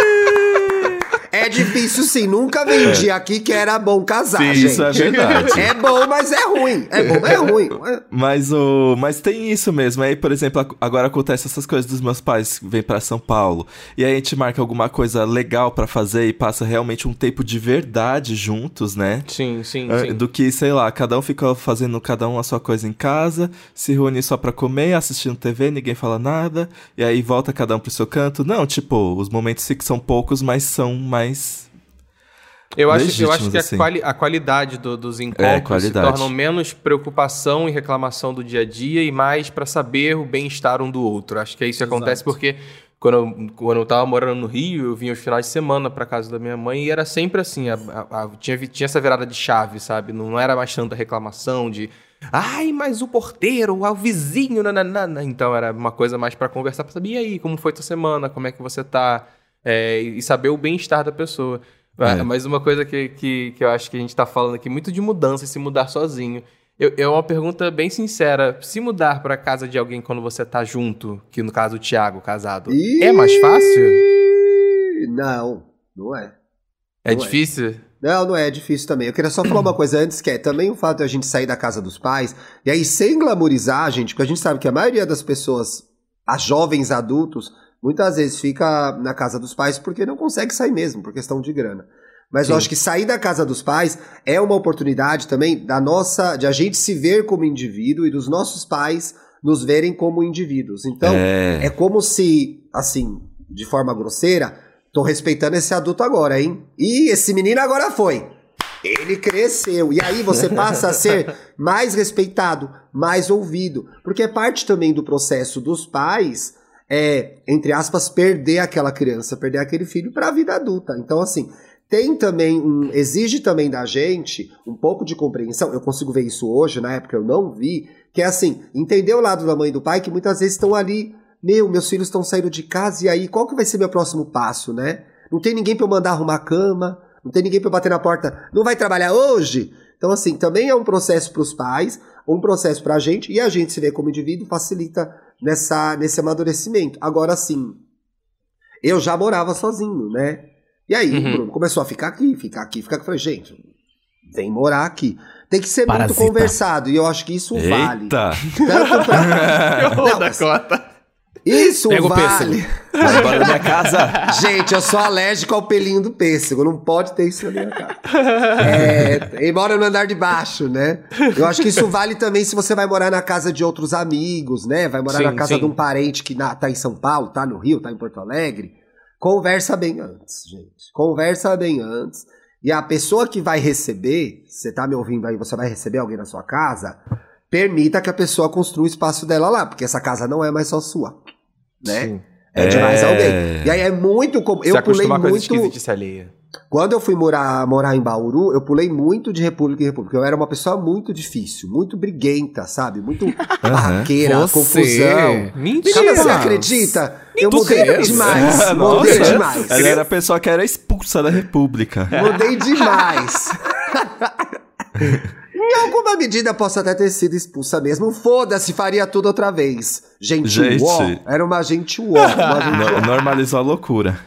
É difícil sim, nunca vendi aqui que era bom casar, Sim, gente. isso é verdade. É bom, mas é ruim. É bom, mas é ruim. Mas o, mas tem isso mesmo. Aí, por exemplo, ag- agora acontece essas coisas dos meus pais que vêm pra São Paulo. E aí a gente marca alguma coisa legal pra fazer e passa realmente um tempo de verdade juntos, né? Sim, sim, Ah, sim. Do que, sei lá, cada um fica fazendo cada um a sua coisa em casa, se reúne só pra comer, assistindo TV, ninguém fala nada, e aí volta cada um pro seu canto. Não, tipo, os momentos sim que são poucos, mas são mais. Eu acho, eu acho que a, assim. quali- a qualidade do- dos É, encontros se qualidade. tornam menos preocupação e reclamação do dia a dia e mais pra saber o bem-estar um do outro. Acho que isso acontece porque quando eu, quando eu tava morando no Rio, eu vinha os finais de semana pra casa da minha mãe e era sempre assim, a- a- a- tinha, tinha essa virada de chave, sabe? Não era mais tanta reclamação de Ai, mas o porteiro, o vizinho, nananana. Então era uma coisa mais pra conversar, pra saber, e aí, como foi tua semana, como é que você tá? É, e saber o bem-estar da pessoa. É. Mas uma coisa que, que, que eu acho que a gente tá falando aqui, muito de mudança e se mudar sozinho. Eu, é uma pergunta bem sincera. Se mudar pra casa de alguém quando você tá junto, que no caso o Thiago, casado, é mais fácil? Não, não é. É Não é. difícil? Não, não é, é difícil também. Eu queria só falar uma coisa antes, que é também o fato de a gente sair da casa dos pais, e aí sem glamorizar, gente, porque a gente sabe que a maioria das pessoas, as jovens adultos, muitas vezes fica na casa dos pais porque não consegue sair mesmo, por questão de grana. Mas eu Sim. acho que sair da casa dos pais é uma oportunidade também da nossa, de a gente se ver como indivíduo e dos nossos pais nos verem como indivíduos. Então, é. é como se, assim, de forma grosseira, tô respeitando esse adulto agora, hein? E esse menino agora foi. Ele cresceu. E aí você passa a ser mais respeitado, mais ouvido. Porque é parte também do processo dos pais, é, entre aspas, perder aquela criança, perder aquele filho para a vida adulta. Então, assim, tem também um. Exige também da gente um pouco de compreensão. Eu consigo ver isso hoje, na época eu não vi. Que é assim, entender o lado da mãe e do pai que muitas vezes estão ali meu, meus filhos estão saindo de casa e aí qual que vai ser meu próximo passo, né? Não tem ninguém para eu mandar arrumar a cama, não tem ninguém para bater na porta, não vai trabalhar hoje? Então assim, também é um processo para os pais, um processo para a gente e a gente se vê como indivíduo facilita nessa nesse amadurecimento. Agora sim, eu já morava sozinho, né? E aí, Uhum. Bruno começou a ficar aqui, ficar aqui, ficar aqui. Eu falei, gente, vem morar aqui. Tem que ser Parasita. muito conversado e eu acho que isso vale. Eita! Tanto pra... Não, mas-. Isso Pega o vale. Vai da minha casa. Gente, eu sou alérgico ao pelinho do pêssego. Não pode ter isso na minha casa. É, embora no andar de baixo, né? Eu acho que isso vale também se você vai morar na casa de outros amigos, né? Vai morar Sim, na casa sim. de um parente que na- tá em São Paulo, tá no Rio, tá em Porto Alegre. Conversa bem antes, gente. Conversa bem antes. E a pessoa que vai receber, você tá me ouvindo aí, você vai receber alguém na sua casa, permita que a pessoa construa o espaço dela lá, porque essa casa não é mais só sua, né? Sim. É de mais É. alguém. E aí é muito comum. Eu pulei muito. alheia. Quando eu fui morar, morar em Bauru, eu pulei muito de república em república. Eu era uma pessoa muito difícil, muito briguenta, sabe? Muito barraqueira, Você? confusão. Mentira. Você acredita? Eu Mentira. mudei demais. É, mudei nossa. demais. Ela era a pessoa que era expulsa da república. Mudei demais. em alguma medida posso até ter sido expulsa mesmo. Foda-se, faria tudo outra vez. Gente, Gente. uó. Era uma gente uó. Uma gente No- normalizou a loucura.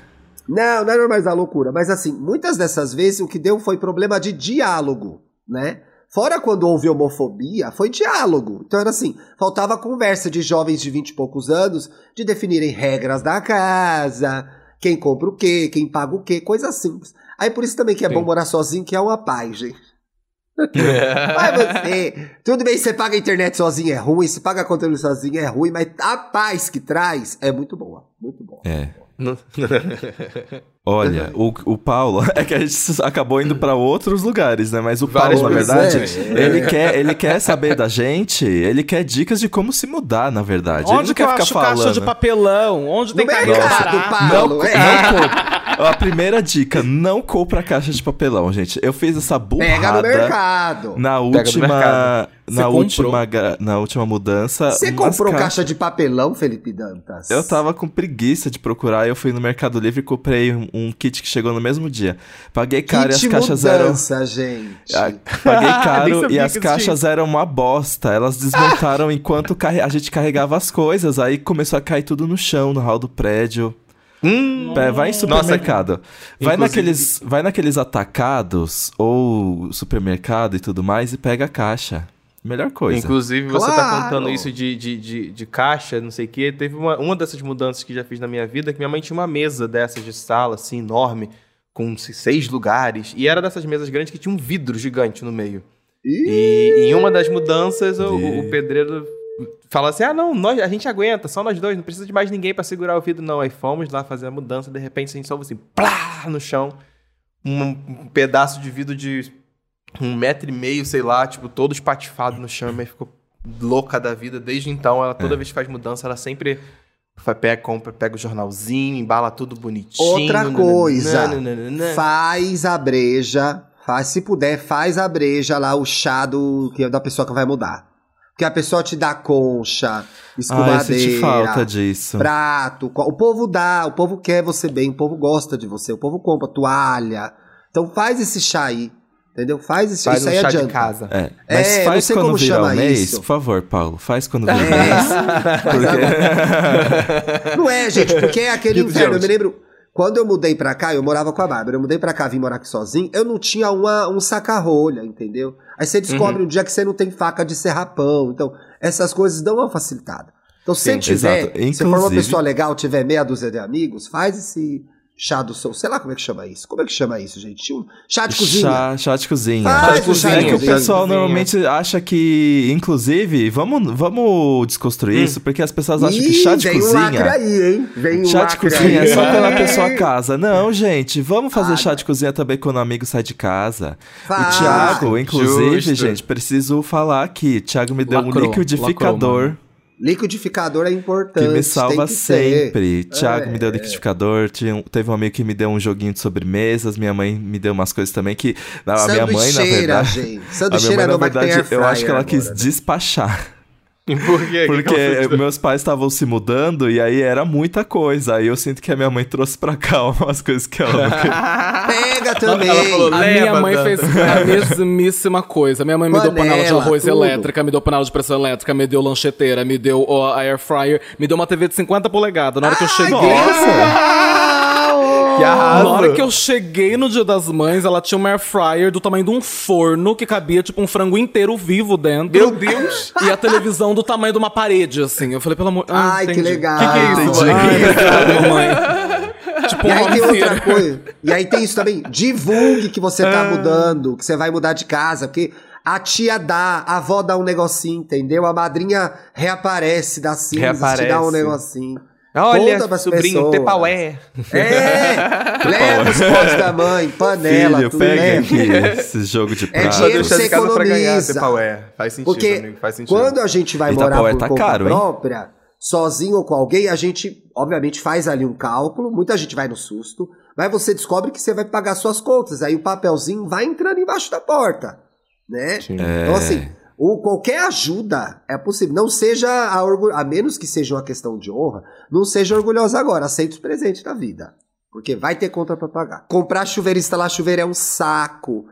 Não, não é normalizar a loucura. Mas assim, muitas dessas vezes o que deu foi problema de diálogo, né? Fora quando houve homofobia, foi diálogo. Então era assim, faltava conversa de jovens de vinte e poucos anos de definirem regras da casa, quem compra o quê, quem paga o quê, coisa simples. Aí por isso também que é bom Sim. morar sozinho, que é uma paz, gente. Mas você, tudo bem, você paga a internet sozinho é ruim, se paga conteúdo sozinho é ruim, mas a paz que traz é muito boa, muito boa. É. Olha, o, o Paulo, é que a gente acabou indo pra outros lugares, né? Mas o Várias Paulo, na verdade, é. ele, quer, ele quer saber da gente, ele quer dicas de como se mudar, na verdade. ele Onde não que eu quer ficar acho falando. caixa de papelão? Onde tem mercado? Paulo. Não, é. não. A primeira dica, não compra caixa de papelão, gente. Eu fiz essa burrada Pega no mercado. na última mercado. na última na última mudança. Você comprou caixas- caixa de papelão, Felipe Dantas? Eu tava com preguiça de procurar, eu fui no Mercado Livre e comprei um, um kit que chegou no mesmo dia. Paguei caro Kit e as caixas eram mudança, gente. Ah, Paguei caro e as caixas eram uma bosta. Elas desmontaram enquanto a gente carregava as coisas. Aí começou a cair tudo no chão, no hall do prédio. Hum, Pé, vai em supermercado. vai, Inclusive- naqueles, vai naqueles atacados ou supermercado e tudo mais e pega a caixa. Melhor coisa. Inclusive, você tá Claro. contando isso de, de, de, de caixa, não sei o quê. Teve uma, uma dessas mudanças que já fiz na minha vida, que minha mãe tinha uma mesa dessas de sala, assim, enorme, com se- seis lugares. E era dessas mesas grandes que tinha um vidro gigante no meio. Ih, E em uma das mudanças, o, o pedreiro fala assim: ah, não, nós, a gente aguenta, só nós dois, não precisa de mais ninguém pra segurar o vidro, não. Aí fomos lá fazer a mudança, de repente a gente só ouve assim, plá, no chão, um, um pedaço de vidro de um metro e meio, sei lá, tipo, todo espatifado no chão, mas ficou louca da vida. Desde então, ela toda vez que faz mudança, ela sempre pega, compra, pega o jornalzinho, embala tudo bonitinho. Outra coisa, nananã. faz a breja, faz, se puder, faz a breja lá, o chá do, que é da pessoa que vai mudar. Porque a pessoa te dá concha, Ai, eu escumadeira, senti falta disso. prato. O povo dá, o povo quer você bem, o povo gosta de você, o povo compra toalha. Então faz esse chá aí, entendeu? Faz esse Faz isso um aí chá adianta. de casa. É, mas É, não faz sei quando como virar chama o mês, isso. por favor, Paulo. Faz quando virar o É, mês. agora. Não é, gente, porque é aquele inferno. Eu me lembro, quando eu mudei pra cá, eu morava com a Bárbara. Eu mudei pra cá, vim morar aqui sozinho. Eu não tinha uma, um saca-rolha, entendeu? Aí você descobre um dia que você não tem faca de serrar pão. Então, essas coisas dão uma facilitada. Então, se Sim, tiver, exato. se for uma pessoa legal, tiver meia dúzia de amigos, faz esse chá do seu. Sei lá como é que chama isso. Como é que chama isso, gente? Um chá de cozinha. Chá, chá de cozinha. Faz o chá de é que o cozinha. pessoal Cozinha. normalmente acha que, inclusive, vamos, vamos desconstruir isso, porque as pessoas acham que chá de vem um cozinha. aí, hein? Vem um Chá de lacre cozinha aí. é só quando a pessoa casa. Não, gente, vamos fazer Ah, chá de cozinha também quando o amigo sai de casa. Faz. O Thiago, inclusive, Justo. gente, preciso falar aqui. Thiago me deu um Lacrou, liquidificador lacrou, Liquidificador é importante. que me salva tem que ter. sempre. Thiago É. me deu liquidificador. Tinha teve um amigo que me deu um joguinho de sobremesas. Minha mãe me deu umas coisas também que. A minha mãe, na verdade. gente. A minha mãe, na verdade, eu acho que ela fryer quis agora, né? despachar. Por quê? Que que Porque fez? meus pais estavam se mudando e aí era muita coisa. Aí eu sinto que a minha mãe trouxe pra cá umas coisas que ela não queria. Pega também. Ela falou, A minha mãe fez a mesmíssima coisa. Minha mãe me deu panela de Panela, arroz tudo. elétrica, me deu panela de pressão elétrica, me deu lancheteira, me deu ó, a air fryer, me deu uma TV de 50 polegadas. Na hora que eu cheguei. Nossa! Que arraso. Na hora que eu cheguei no Dia das Mães, ela tinha uma air fryer do tamanho de um forno que cabia tipo um frango inteiro vivo dentro. Meu Deus! E a televisão do tamanho de uma parede, assim. Eu falei, pelo amor... Ah, Ai, que entendi. legal. Que que é isso, mãe? Que que é isso, mãe? tipo, E aí tem outra coisa. E aí tem isso também. Divulgue que você tá mudando, que você vai mudar de casa, porque a tia dá, a avó dá um negocinho, entendeu? A madrinha reaparece da cinza, te dá Reaparece. um negocinho. Olha, Conta pras sobrinho, tepaué. É! leva os potes da mãe, panela, Filho, tudo pega leva. aqui esse jogo de É prato. dinheiro deixar você de casa pra ganhar economiza. tepaué. Faz sentido, Porque amigo, faz sentido. quando a gente vai E morar por tá conta caro, hein? própria, sozinho ou com alguém, a gente, obviamente, faz ali um cálculo, muita gente vai no susto, mas você descobre que você vai pagar suas contas, aí o papelzinho vai entrando embaixo da porta, né? Então, assim, o, qualquer ajuda é possível. Não seja a, orgu- a menos que seja uma questão de honra, não seja orgulhosa agora, aceite os presentes da vida. Porque vai ter conta pra pagar. Comprar chuveiro e instalar chuveiro é um saco.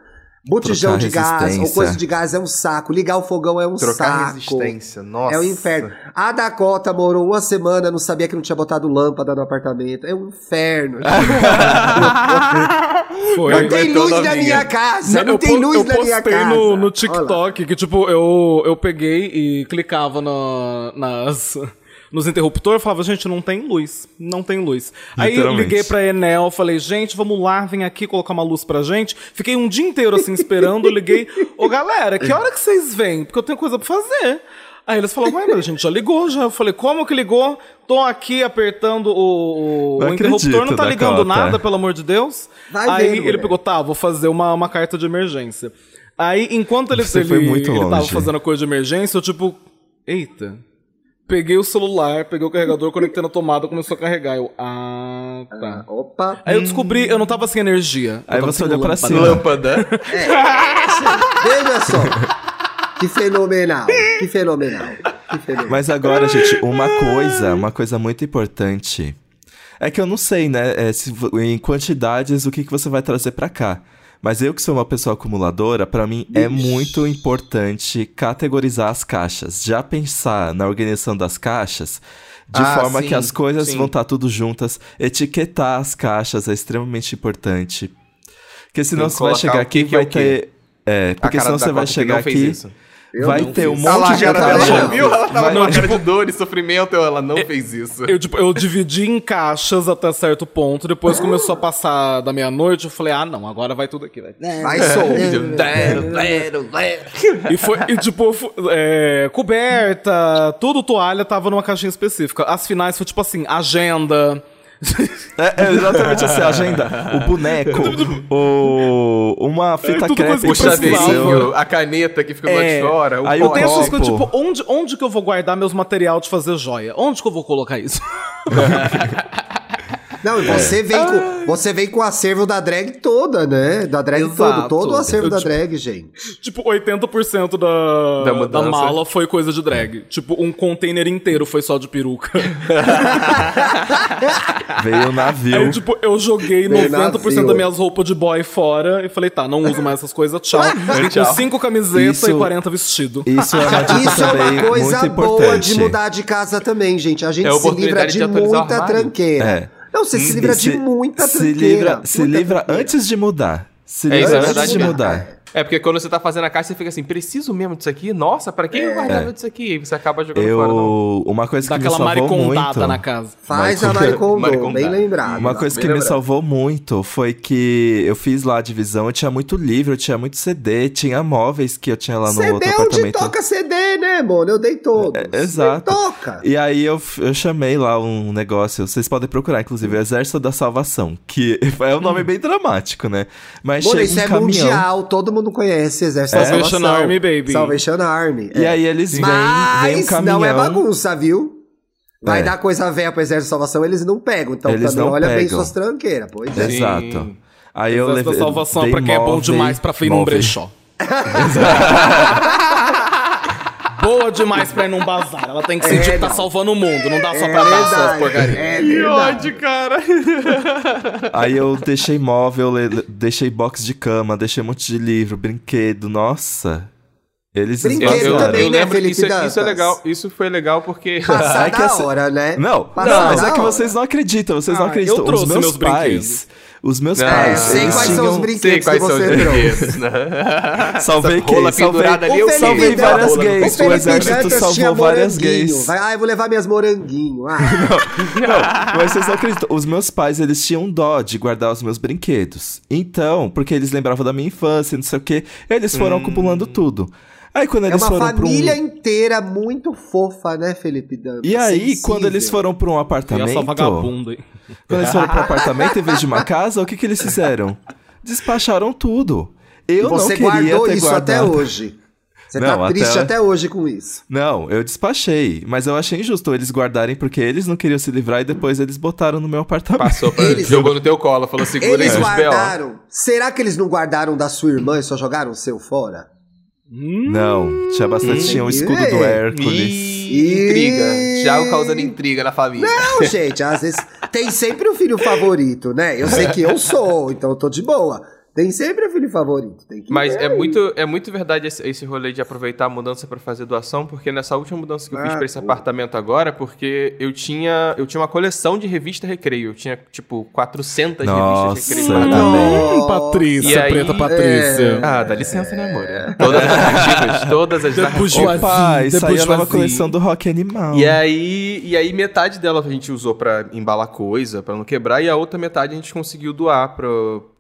Botijão Trocar de gás ou coisa de gás é um saco. Ligar o fogão é um Trocar saco. resistência, nossa. É um inferno. A Dakota morou uma semana, não sabia que não tinha botado lâmpada no apartamento. É um inferno. Foi. não tem luz na novinha. minha casa. Não, tem po- luz eu na minha postei casa. no, no Olha lá. TikTok que, tipo, eu, eu peguei e clicava na- nas, nos interruptores e falava, gente, não tem luz. Não tem luz. Aí eu liguei pra Enel, falei, gente, vamos lá, vem aqui colocar uma luz pra gente. Fiquei um dia inteiro assim esperando, liguei. Ô galera, que hora que vocês vêm? Porque eu tenho coisa pra fazer. Aí eles falaram, ué, mas a gente já ligou já. Eu falei, como que ligou? Tô aqui apertando o, o, interruptor, não tá ligando Dakota. nada, pelo amor de Deus. Vai Aí vendo, ele mulher. pegou, tá, vou fazer uma, uma carta de emergência. Aí, enquanto ele, Você ele, foi muito ele tava fazendo a coisa de emergência, eu tipo, eita. Peguei o celular, peguei o carregador, conectei na tomada, começou a carregar. Eu, ah, tá. Opa. Aí eu descobri, eu não tava sem energia. Eu Aí você olhou pra lâmpada. cima. Lâmpada. Veja só. Que fenomenal. Que fenomenal. Que fenomenal. Mas agora, gente, uma coisa, uma coisa muito importante. É que eu não sei, né? é, se em quantidades, o que, que você vai trazer pra cá. Mas eu que sou uma pessoa acumuladora, pra mim é muito importante categorizar as caixas. Já pensar na organização das caixas de Ah, forma sim, que as coisas sim. vão estar tudo juntas. Etiquetar as caixas é extremamente importante. Porque senão você vai chegar aqui e é vai ter. É, porque senão você vai chegar aqui. isso. Eu vai ter um monte de cara tá viu? Ela tava Vai- com uma cara de dor e sofrimento, ela não fez isso. Eu, tipo, eu dividi em caixas até certo ponto, depois começou a passar da meia-noite, eu falei, ah, não, agora vai tudo aqui, velho. Vai solto. Lero, lero, lero. E foi, e tipo, é, coberta, tudo toalha tava numa caixinha específica. As finais foi tipo assim, agenda. É, é exatamente assim, a agenda. O boneco, o, uma fita tudo crepe O chaveirinho, a caneta que fica do lado É. de fora, o Aí Eu tenho essas coisas, tipo, onde, onde que eu vou guardar meus material de fazer joia? Onde que eu vou colocar isso? Não, e É. você vem, com, você vem com o acervo da drag toda, né? Da drag Exato. todo. Todo o acervo Eu, da tipo, drag, gente. tipo, 80% da, Da da, mala foi coisa de drag. Tipo, um container inteiro foi só de peruca. veio o navio. Aí, tipo, eu joguei Veio 90% navio. das minhas roupas de boy fora e falei, tá, não uso mais essas coisas, tchau. Vim com Tchau. 5 camisetas e 40 vestidos. Isso é uma Isso é uma coisa boa importante. de mudar de casa também, gente. A gente É se livra de, de muita tranqueira. É. Não, você se livra de muita se tranqueira. livra, se muita livra tranqueira. antes de mudar. Se É, livra isso é antes verdade de mudar. É, porque quando você tá fazendo a caixa, você fica assim, preciso mesmo disso aqui? Nossa, pra que eu guardava disso aqui? E você acaba jogando fora, não. Eu, uma coisa Dá que me aquela salvou maricondada muito. na casa. Faz a Maricondá. Maricondô, bem lembrado. Uma coisa que me lembrado. salvou muito foi que eu fiz lá a divisão, eu tinha muito livro, eu tinha muito CD, tinha móveis que eu tinha lá no CD outro é onde apartamento. toca CD, né, mano? Eu dei todos. É, exato. Você toca. E aí eu, eu chamei lá um negócio, vocês podem procurar, inclusive, o Exército da Salvação, que é um nome bem dramático, né? Mas Mano, chega isso um é caminhão. mundial, todo mundo conhece Exército da Salvation Salvação. Army, baby. Salvation Army. E é. aí eles vêm, vem um Mas caminhão. não é bagunça, viu? Vai É. dar coisa velha pro Exército da Salvação, eles não pegam. Então Eles também não olha bem pegam. suas tranqueiras, pois é. Exato. Aí eu Exército levei. da salvação dei pra quem é bom demais pra ir num brechó. Boa demais pra ir num bazar. Ela tem que sentir É, que tá não. salvando o mundo, não dá só É pra dar suas verdade, porcarias. é Que verdade. ódio, cara. Aí eu deixei móvel, deixei box de cama, deixei um monte de livro, brinquedo, nossa. Eles Brinquedo Eu, também, eu né, lembro Felipe isso, isso é legal. Isso foi legal porque. Passar É que da essa- hora, né? Não, Passar não, mas é que vocês não acreditam, vocês não Ah, acreditam. eu trouxe os meus meus pais, os meus Não, pais, sei quais são os tinham... brinquedos. Sei quais que você brinquedos, né? Salvei Essa rola quem? Salvei, ali, eu salvei Felipe várias gays. o exército salvou várias gays. Vai, ah, eu vou levar minhas moranguinho. Ah, Não, mas vocês não acreditam. Os meus pais, eles tinham dó de guardar os meus brinquedos. Então, porque eles lembravam da minha infância, não sei o quê, eles foram acumulando tudo. Aí quando é eles uma foram pra um... família inteira muito fofa, né, Felipe Dantas? E aí, Sensível. quando eles foram pra um apartamento... essa vagabunda aí. Quando eles foram pro apartamento em vez de uma casa, o que que eles fizeram? Despacharam tudo. Eu Você não queria guardou ter isso guardado. até hoje. Você Não, tá triste até- até hoje com isso. Não, eu despachei, mas eu achei injusto eles guardarem porque eles não queriam se livrar e depois eles botaram no meu apartamento. Passou pra, Eles- jogou no teu colo, falou segura Eles guardaram. Será que eles não guardaram da sua irmã e só jogaram o seu fora? Não, tinha bastante, tinha o escudo do. Hércules. Ih, intriga. Thiago causando intriga na família. Não, gente, às vezes tem sempre o filho favorito, né? Eu sei que eu sou, então eu tô de boa. Tem sempre o filho favorito. Tem que Mas é aí. muito, é muito verdade esse, esse rolê de aproveitar a mudança pra fazer doação, porque nessa última mudança que eu fiz Ah, pra esse pô. apartamento agora, porque eu tinha, eu tinha uma coleção de revista Recreio. Eu tinha, tipo, 400 Nossa, revistas Recreio. também. Hum, Patrícia, E aí- preta Patrícia. Ah, dá licença, né, amor? Todas as narrativas, todas as De narrativas. Opa, isso aí é a nova coleção do Rock Animal. E aí, e aí metade dela a gente usou pra embalar coisa, pra não quebrar, e a outra metade a gente conseguiu doar pro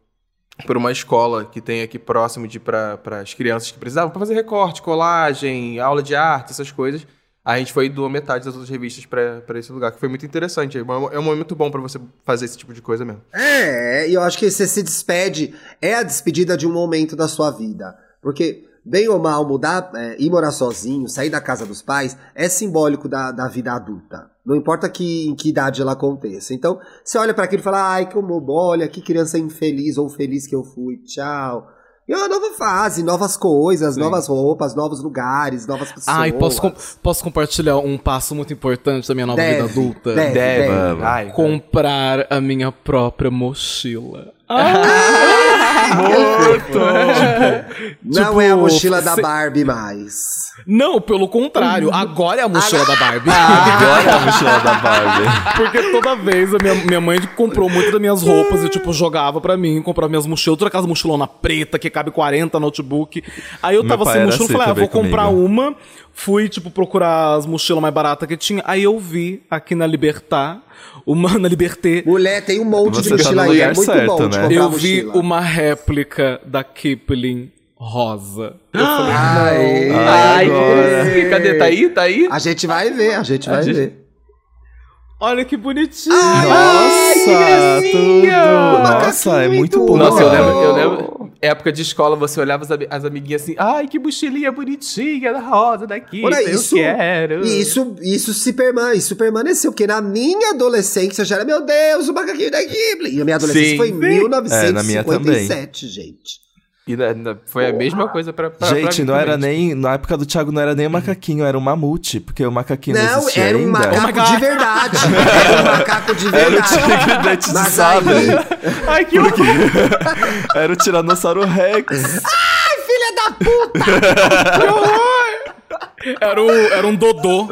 por uma escola que tem aqui próximo de para as crianças que precisavam pra fazer recorte, colagem, aula de arte, essas coisas. A gente foi e doou metade das outras revistas pra esse lugar, que foi muito interessante. É é um momento bom pra você fazer esse tipo de coisa mesmo. É, e eu acho que você se despede, é a despedida de um momento da sua vida. Porque, bem ou mal, mudar, é, ir morar sozinho, sair da casa dos pais, é simbólico da, da vida adulta. Não importa que, em que idade ela aconteça. Então, você olha para aquilo e fala, ai, como, olha, que criança infeliz ou feliz que eu fui, tchau. E é uma nova fase, novas coisas, novas roupas, novos lugares, novas pessoas. Ai, posso, com- posso compartilhar um passo muito importante da minha nova Deve, vida adulta? deve. Deve. vamos. Ai, Comprar a minha própria mochila. Não Tipo, é a mochila da Barbie mais. Não, pelo contrário, agora é a mochila da Barbie. Agora é a mochila da Barbie. Porque toda vez a minha, minha mãe comprou muitas das minhas roupas e, tipo, jogava pra mim, comprava minhas mochilas, toda aquela mochilona preta que cabe 40 notebook. Aí eu Meu tava sem mochila, assim falei, ah, vou comprar comigo. uma. Fui, tipo, procurar as mochilas mais baratas que tinha. Aí eu vi aqui na Libertar, uma na Liberté, Mulher, tem um monte Você de tá mochila aí, é muito certo, bom de né? comprar eu vi mochila. uma réplica da Kipling rosa. Eu falei, Aê. Ai, Agora. que- cadê? Tá aí? Tá aí? A gente vai ver, a gente vai gente- ver. Olha que bonitinho. Nossa, tudo. Nossa, é muito bom. Nossa, eu lembro, eu lembro. Época de escola, você olhava as, as amiguinhas assim, ai, que mochilinha bonitinha da rosa daqui, Olha, eu isso, quero. e isso, isso se permane, isso permaneceu, porque na minha adolescência já era, meu Deus, o macaquinho da Ghibli. E a minha adolescência Sim, foi em sim. 1957, gente. E na- na- foi a mesma coisa pra, pra Gente, pra não era também. nem. Na época do Thiago não era nem um macaquinho, era um mamute, porque o macaquinho não, Não, era um ainda. macaco Oh de verdade. Era um macaco de Era o verdade. tigre dente de Mas sabre. aí, Ai, que horror. Era o Tiranossauro Rex. filha da puta! Era, o, era um Dodô.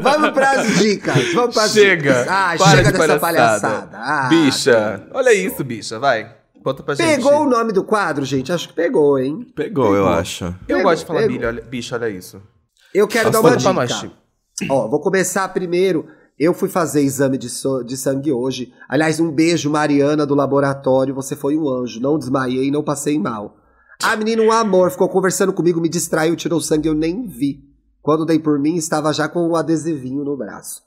Vamos pras dicas, vamos pras Chega. dicas. Ah, para chega de dessa palhaçada. palhaçada. Ah, bicha, olha isso, bicha, vai. Conta pra gente. Pegou o nome do quadro, gente? Acho que pegou, hein? Pegou, eu acho. Eu Pegou, gosto de falar pegou. olha, bicha, olha isso. Eu quero Nossa, dar uma dica. nós. Ó, vou começar primeiro. Eu fui fazer exame de, so- de sangue hoje. Aliás, um beijo, Mariana, do laboratório. Você foi um anjo. Não desmaiei, não passei mal. A menina, um amor, ficou conversando comigo, me distraiu, tirou sangue, eu nem vi. Quando dei por mim, estava já com o adesivinho no braço.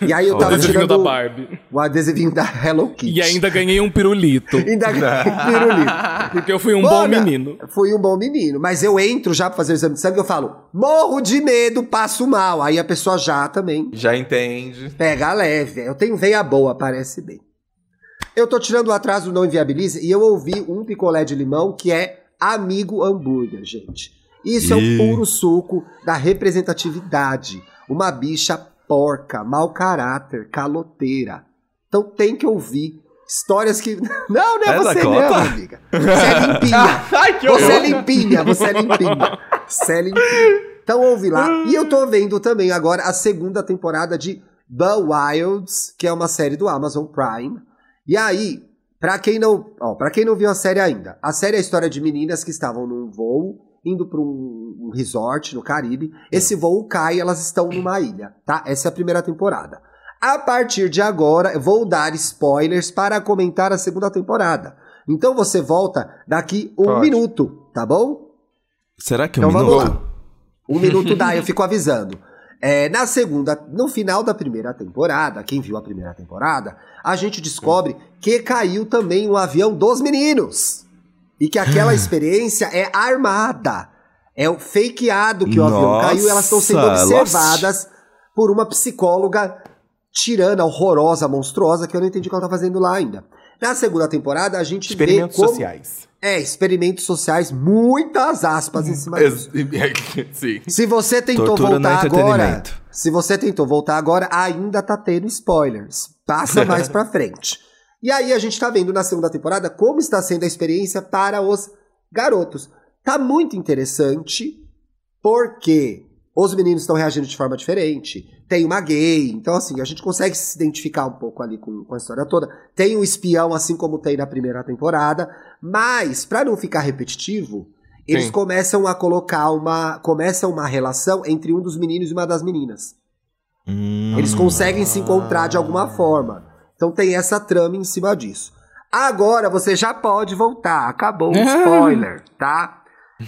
E aí eu Ó, O tava adesivinho tirando da Barbie. o adesivinho da Hello Kitty. E ainda ganhei um pirulito. Ainda pirulito. Porque eu fui um Bona, bom menino. Fui um bom menino. Mas eu entro já pra fazer o exame de sangue e eu falo, morro de medo, passo mal. Aí a pessoa já também Já entende. pega leve. Eu tenho veia boa, parece bem. Eu tô tirando o atraso não inviabiliza e eu ouvi um picolé de limão que é amigo hambúrguer, gente. Isso é Ih. um puro suco da representatividade. Uma bicha porca, mau caráter, caloteira. Então tem que ouvir. Histórias que. Não, não é, É você, não, amiga. Você é limpinha. Ai, que Você é limpinha, você é limpinha. Você é limpinha. Então ouve lá. E eu tô vendo também agora a segunda temporada de The Wilds, que é uma série do Amazon Prime. E aí, pra quem não, ó, para quem não viu a série ainda, a série é a história de meninas que estavam num voo indo para um, resort no Caribe. Esse voo cai, e elas estão numa ilha, tá? Essa é a primeira temporada. A partir de agora, eu vou dar spoilers para comentar a segunda temporada. Então você volta daqui um Pode. minuto, tá bom? Será que um Então vamos minuto? lá. Um minuto dá, eu fico avisando. É, na segunda, no final da primeira temporada, quem viu a primeira temporada, a gente descobre que caiu também um avião dos meninos. E que aquela experiência é armada. É o fakeado que o avião Nossa, caiu e elas estão sendo Lost. observadas por uma psicóloga tirana, horrorosa, monstruosa, que eu não entendi o que ela tá fazendo lá ainda. Na segunda temporada, a gente Experimentos vê como... sociais. É, experimentos sociais, muitas aspas em cima disso. Sim. Se você tentou Tortura voltar agora, se você tentou voltar agora, ainda tá tendo spoilers. Passa mais pra frente. E aí a gente tá vendo na segunda temporada como está sendo a experiência para os garotos. Tá muito interessante porque os meninos estão reagindo de forma diferente. Tem uma gay, então assim, a gente consegue se identificar um pouco ali com, com a história toda. Tem um espião, assim como tem na primeira temporada, mas pra não ficar repetitivo, eles Sim. começam a colocar uma. Começam uma relação entre um dos meninos e uma das meninas. Hum. Eles conseguem se encontrar de alguma forma. Então tem essa trama em cima disso. Agora você já pode voltar. Acabou o spoiler, tá?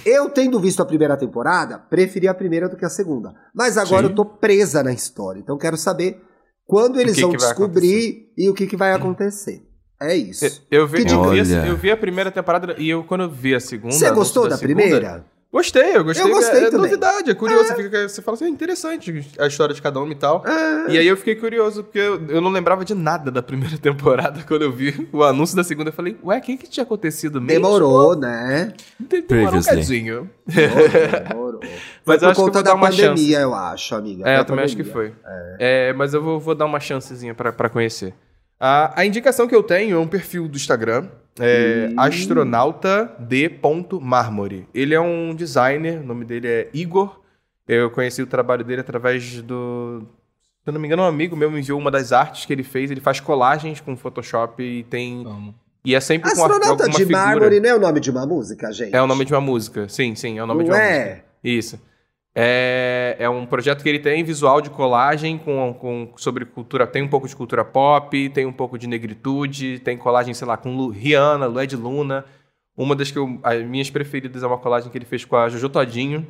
Eu, tendo visto a primeira temporada, preferi a primeira do que a segunda. Mas agora Sim. eu tô presa na história. Então quero saber quando eles que vão que descobrir e o que, que vai acontecer. É isso. Eu, eu vi, eu, vi a, eu vi a primeira temporada e eu, quando eu vi a segunda. Você gostou da, segunda, primeira? Gostei, eu gostei. Eu gostei é, é novidade, é curioso. Você, fica, você fala assim, é interessante a história de cada um e tal. É. E aí eu fiquei curioso, porque eu, eu não lembrava de nada da primeira temporada. Quando eu vi o anúncio da segunda, eu falei, ué, o que, que tinha acontecido mesmo? Demorou, né? Demorou um Previously. cadinho. Demorou. Mas por acho que eu conta vou da dar uma pandemia, chance. eu acho, amiga. É, eu também acho que foi. É, mas eu vou, vou dar uma chancezinha pra, pra conhecer. A, a indicação que eu tenho é um perfil do Instagram. É astronauta d.marmore. Ele é um designer, o nome dele é Igor. Eu conheci o trabalho dele através do. Se eu não me engano, um amigo meu me enviou uma das artes que ele fez. Ele faz colagens com Photoshop e tem. Amo. E é sempre com a- Astronauta alguma de figura. mármore não é o nome de uma música, gente? É o nome de uma música. Sim, sim, é o nome de Não uma é? música. Isso. É, é um projeto que ele tem visual de colagem com, com, sobre cultura. Tem um pouco de cultura pop, tem um pouco de negritude, tem colagem, sei lá, com Lu, Rihanna, Lued Luna. Uma das que eu, as minhas preferidas é uma colagem que ele fez com a Jojo Todinho.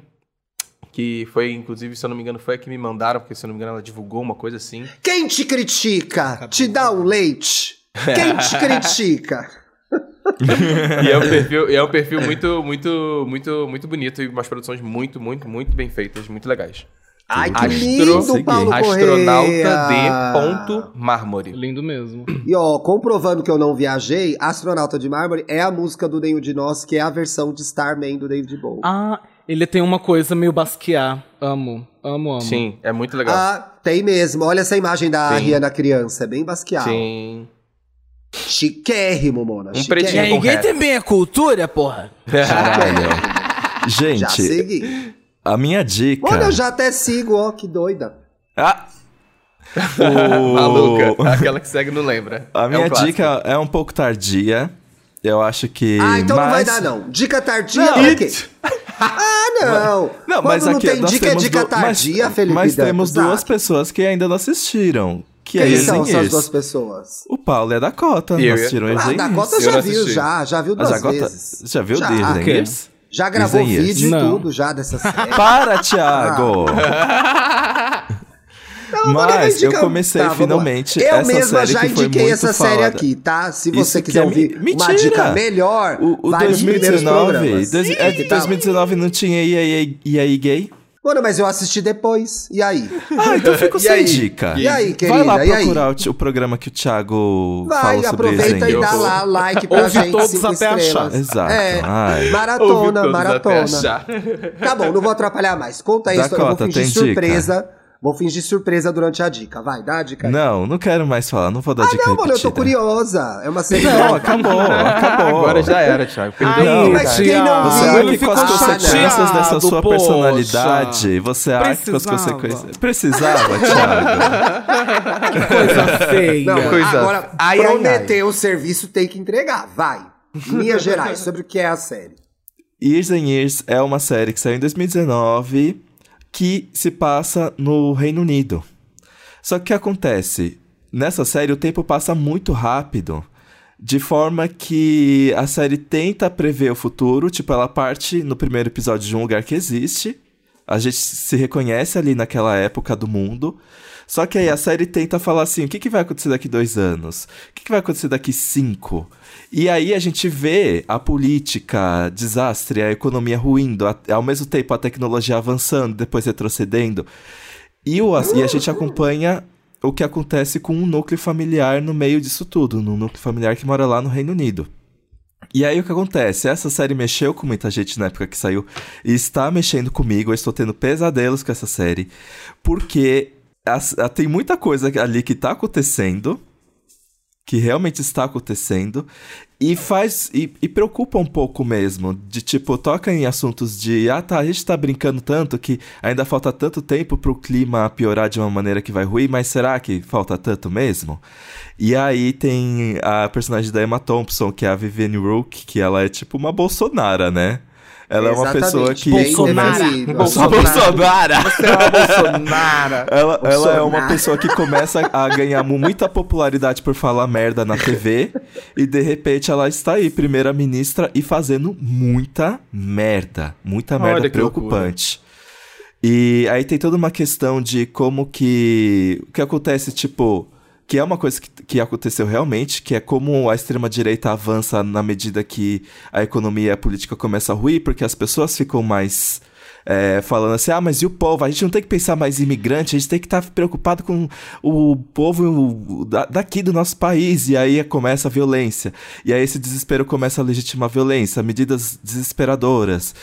Que foi, inclusive, se eu não me engano, foi a que me mandaram, porque se eu não me engano ela divulgou uma coisa assim. Quem te critica, te dá um leite. Quem te critica? E é um perfil, e é um perfil muito, muito, muito, muito bonito e umas produções muito, muito, muito bem feitas, muito legais. Ai, que Astro- lindo, Paulo Astronauta Correia. de ponto mármore. Lindo mesmo. E ó, comprovando que eu não viajei, Astronauta de Mármore é a música do Nenhum de Nós, que é a versão de Starman do David Bowie. Ah, ele tem uma coisa meio basquear. Amo, amo, amo. Sim, é muito legal. Ah, tem mesmo. Olha essa imagem da Sim. Rihanna criança, é bem basqueado. Sim. Chiquérrimo, Mona. Um chiquérrimo. pretinho É, com ninguém tem bem a cultura, porra. Caralho. Já Gente, segui. a minha dica. Olha, eu já até sigo, ó, que doida. Ah! O- Maluca. Aquela que segue não lembra. A É minha um clássico. dica é um pouco tardia. Eu acho que. Ah, então não vai mas- dar, não. Dica tardia Não, it- quê? Ah, não. Não, Quando mas não aqui tem dica, é dica mas- tardia, Felipe Mas Dantas, temos sabe? duas pessoas que ainda não assistiram. Que Quem é são essas duas pessoas? O Paulo e a Dakota. Eu ia- assistiram Ah. Dakota Eu já viu, assisti. já. Já viu duas Dakota, vezes. já viu Já. Engenheiros? Já gravou vídeo e tudo já dessa série. Para, Thiago! Não, Mas eu comecei Tá, finalmente Eu essa mesma série já que foi indiquei muito essa série falada. aqui, tá? Se Isso você que quiser é ouvir mi- uma mentira! dica melhor, O, o vai nos primeiros 2019, programas. dois- é que 2019 não tinha e aí, e aí gay? Mano, mas eu assisti depois. E aí? Ah, então fico E sem aí? dica. E aí, querida? Vai lá E aí? procurar o, o programa que o Thiago Vai, falou sobre aproveita e dá lá like pra Ouve gente, todos até estrelas. achar. Exato. É, Ai. Ouve maratona, maratona. achar. Tá bom, não vou atrapalhar mais. Conta aí a história, eu vou Dakota, fingir tem dica? Vou fingir surpresa durante a dica. Vai, dá a dica aí. Não, não quero mais falar, não vou dar Ah, dica não, mano, eu tô repetida. curiosa. É uma série Não, acabou, acabou. Agora já era, Thiago. Ai, a mas quem não Você arque com as consequências dessa sua poxa. personalidade. Você arque com as Precisava. consequências. Precisava, Thiago. Coisa feia. Não, Coisa- agora, Ai, ai, prometer o serviço tem que entregar. Vai. Linhas gerais, sobre o que é a série. Years and Years é uma série que saiu em 2019 que se passa no Reino Unido. Só que o que acontece? Nessa série o tempo passa muito rápido, de forma que a série tenta prever o futuro, tipo, ela parte no primeiro episódio de um lugar que existe, a gente se reconhece ali naquela época do mundo, só que aí a série tenta falar assim, o que, que vai acontecer daqui dois anos? O que, que vai acontecer daqui cinco? E aí a gente vê a política, desastre, a economia ruindo, a- ao mesmo tempo a tecnologia avançando, depois retrocedendo. E, o, e a gente acompanha o que acontece com um núcleo familiar no meio disso tudo, num núcleo familiar que mora lá no Reino Unido. E aí o que acontece? Essa série mexeu com muita gente na época que saiu e está mexendo comigo. Eu estou tendo pesadelos com essa série, porque tem muita coisa ali que tá acontecendo, que realmente está acontecendo, e faz. E, e preocupa um pouco mesmo. De tipo, toca em assuntos de. Ah, tá, a gente tá brincando tanto que ainda falta tanto tempo pro clima piorar de uma maneira que vai ruir, mas será que falta tanto mesmo? E aí tem a personagem da Emma Thompson, que é a Vivienne Rook, que ela é tipo uma Bolsonara, né? Ela é uma pessoa que bem começa. definido. Bolsonaro. Bolsonara! Você é uma Bolsonaro. Ela, ela é uma Bolsonaro. pessoa que começa a ganhar muita popularidade por falar merda na TV e de repente ela está aí, primeira-ministra, e fazendo muita merda. Muita merda Olha preocupante. E aí tem toda uma questão de como que. O que acontece, tipo. Que é uma coisa que, que aconteceu realmente, que é como a extrema-direita avança na medida que a economia e a política começam a ruir, porque as pessoas ficam mais é, falando assim, ah, mas e o povo? A gente não tem que pensar mais em imigrante, a gente tem que estar preocupado com o povo da- daqui do nosso país. E aí começa a violência. E aí esse desespero começa a legitimar a violência, medidas desesperadoras.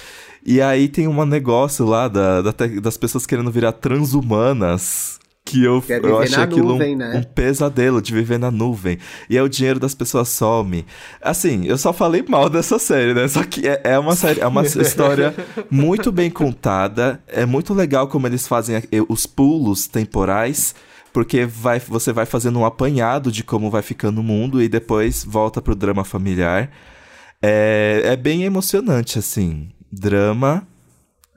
E aí tem um negócio lá da, da das pessoas querendo virar transhumanas. Que eu, Quer eu achei aquilo um- nuvem, né? um pesadelo de viver na nuvem. E aí o dinheiro das pessoas some. Assim, eu só falei mal dessa série, né? Só que é, é uma série, é uma história muito bem contada. É muito legal como eles fazem os pulos temporais. Porque vai, você vai fazendo um apanhado de como vai ficando o mundo e depois volta pro drama familiar. É, é bem emocionante, assim. Drama,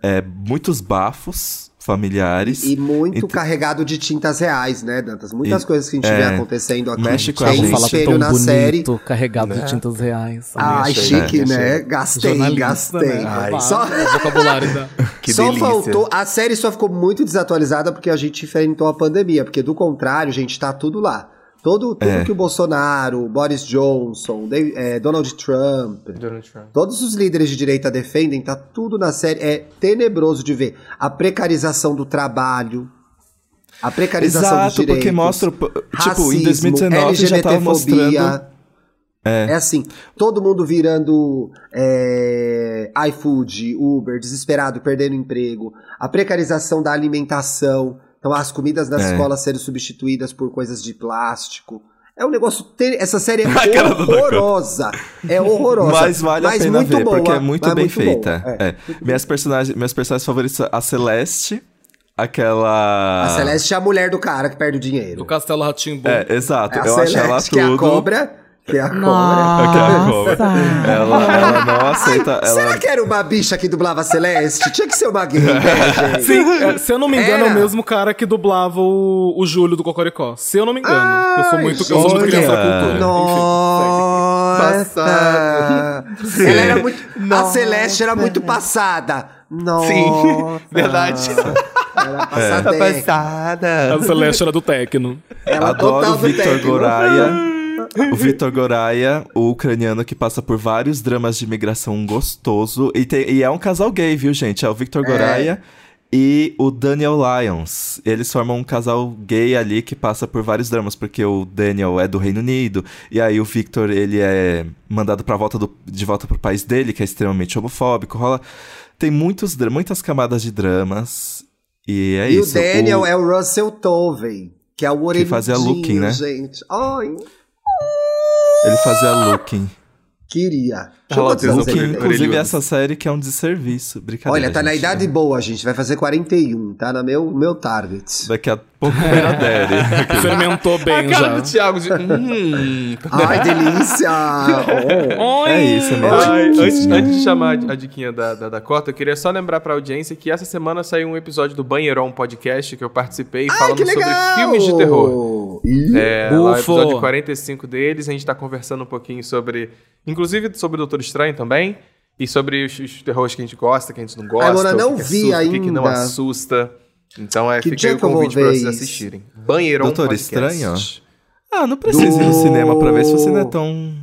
é, muitos bafos familiares. E muito Ent- carregado de tintas reais, né, Dantas? Muitas E- coisas que a gente é, vê acontecendo aqui. mexe com a gente. Fala espelho tão na bonito, série. carregado de tintas reais. Ai, achei, chique, achei. né? Gastei, Jornalista, gastei. né? Ai. Só, O vocabulário da... Que só delícia. faltou. A série só ficou muito desatualizada porque a gente enfrentou a pandemia. Porque do contrário, gente, tá tudo lá. Todo, tudo É. que o Bolsonaro, Boris Johnson, Davi- é, Donald Trump, Donald Trump. todos os líderes de direita defendem, tá tudo na série. É tenebroso de ver. A precarização do trabalho, a precarização dos Exato, direitos. porque mostra. Tipo, racismo, em 2019 já tava mostrando. LGBTfobia. É. assim, todo mundo virando é, iFood, Uber, desesperado, perdendo emprego, a precarização da alimentação, então as comidas nas É. escolas sendo substituídas por coisas de plástico. É um negócio. ter- Essa série é horrorosa. É horrorosa. Mas vale a pena muito ver, porque boa, é muito mas bem muito feita. boa. É. Minhas personagens, meus personagens favoritos são a Celeste, aquela. A Celeste é a mulher do cara que perde o dinheiro. Do Castelo Ratimbu. É, exato. É a eu acho ela Celeste, que é a tudo. cobra. Que é a cobra. Aquela cobra. Ela, ela não aceita. Ela... Será que era uma bicha que dublava a Celeste? Tinha que ser uma gay, né, gente? Sim, é, se eu não me engano, é Era. o mesmo cara que dublava o, o Júlio do Cocoricó. Se eu não me engano. eu sou muito, eu sou muito criança da cultura. Nossa! Ela era muito. A Celeste era muito passada. Nossa! Sim, verdade. Era Tá passadeira. passada. A Celeste era do Tecno. Ela Adoro total o do Victor. Goraia. O Victor Goraia, o ucraniano que passa por vários dramas de imigração gostoso. E, tem- e é um casal gay, viu, gente? É o Victor É. Goraia e o Daniel Lyons. Eles formam um casal gay ali que passa por vários dramas, porque o Daniel é do Reino Unido, e aí o Victor, ele é mandado pra volta do, de volta pro país dele, que é extremamente homofóbico. Rola. Tem muitos, muitas camadas de dramas. E é e isso. o Daniel o- é o Russell Tovey, que é o orelhudinho, fazia Looking, né? gente. Ai, Ele fazia Looking. queria. Looking, ele tem? inclusive, essa série que é um desserviço. Brincadeira. Olha, tá na gente. idade boa, gente. Vai fazer 41, tá na meu, meu target. Daqui a pouco vira Daddy. Fermentou bem A cara já. do Thiago de. Hum. Ai, delícia! Oh. É isso mesmo. Ai, Que antes, antes de chamar a diquinha da, da Dakota, eu queria só lembrar pra audiência que essa semana saiu um episódio do Banheirão Podcast que eu participei Ai, falando que sobre filmes de terror. Ih, É, lá, o Bufo. episódio 45 deles, a gente tá conversando um pouquinho sobre. Inclusive sobre o Doutor Estranho também. E sobre os, os terrores que a gente gosta, que a gente não gosta. O não que que vi assusta, O que, não ainda. assusta. Então é, Que fica aí o convite pra vocês isso? assistirem. Banheirão Doutor Podcast. Estranho? Ah, não precisa ir no Do- cinema pra ver se você não é tão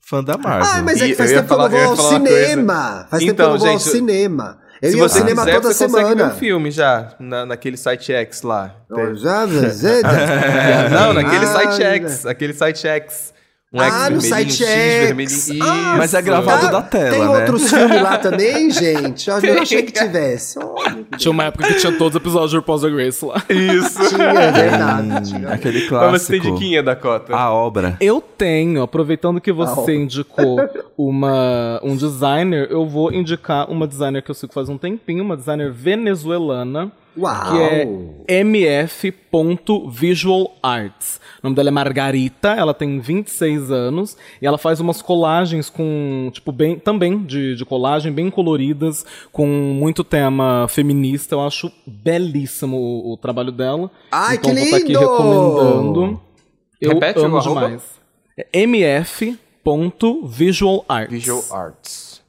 fã da Marvel. Ah, mas é que faz tempo que eu vou ao cinema. Faz tempo que Então, eu não vou ao cinema. Eu Se ia ao você cinema quiser, toda você consegue ver semana. um filme já, na, naquele site X lá. Eu já avisei. Não, naquele Ah, site X. Aquele site X. Um X Ah, no site X X. vermelhinho. Ah, Mas é gravado Ah, da tela, Tem né? outros filmes lá também, gente? Eu não achei que tivesse. Olha, Tinha uma época que tinha todos os episódios de RuPaul's Drag Race lá. Isso. tinha, é verdade. tinha. Aquele Mas clássico. você tem diquinha, Dakota? A obra. Eu tenho, aproveitando que você indicou uma, um designer, eu vou indicar uma designer que eu sigo faz um tempinho, uma designer venezuelana, Uau! que é mf.visualarts. O nome dela é Margarita, ela tem 26 anos e ela faz umas colagens com, tipo, bem, também de, de colagem, bem coloridas, com muito tema feminista. Eu acho belíssimo o, o trabalho dela. Ai, então que vou tá aqui lindo! Repete recomendando. Eu o amo demais. É mf.visualarts. Visual Arts.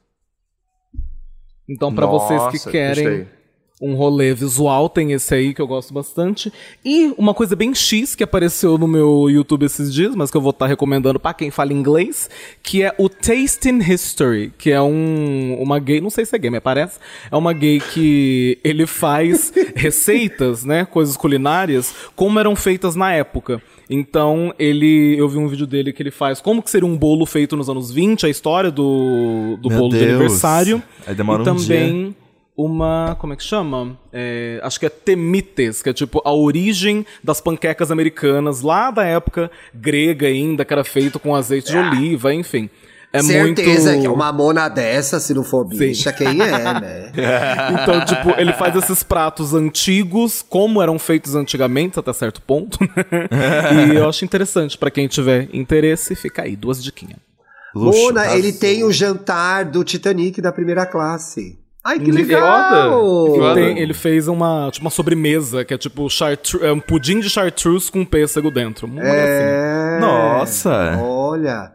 Então, pra vocês que querem gostei. Um rolê visual, tem esse aí que eu gosto bastante. E uma coisa bem X que apareceu no meu YouTube esses dias, mas que eu vou estar recomendando pra quem fala inglês, que é o Tasting History, que é um, uma gay, não sei se é gay, mas parece, é uma gay que ele faz receitas, né, coisas culinárias, como eram feitas na época. Então, ele, eu vi um vídeo dele que ele faz como que seria um bolo feito nos anos 20, a história do, do Meu bolo de Deus. aniversário. Aí demora e um também uma. Como é que chama? É, acho que é temites, que é tipo a origem das panquecas americanas lá da época grega ainda, que era feito com azeite de oliva, enfim. É Certeza muito... que uma mona dessa, se não for bicha, quem é, né? Então, tipo, ele faz esses pratos antigos, como eram feitos antigamente, até certo ponto, né? E eu acho interessante, pra quem tiver interesse, fica aí, duas diquinhas. Luxo. Mona, ele tem o jantar do Titanic da primeira classe. Ai, que Que legal! foda! Que foda! Tem- ele fez uma, tipo, uma sobremesa, que é tipo chartru- é um pudim de chartreuse com pêssego dentro. Uma gracinha. É... Nossa. Olha.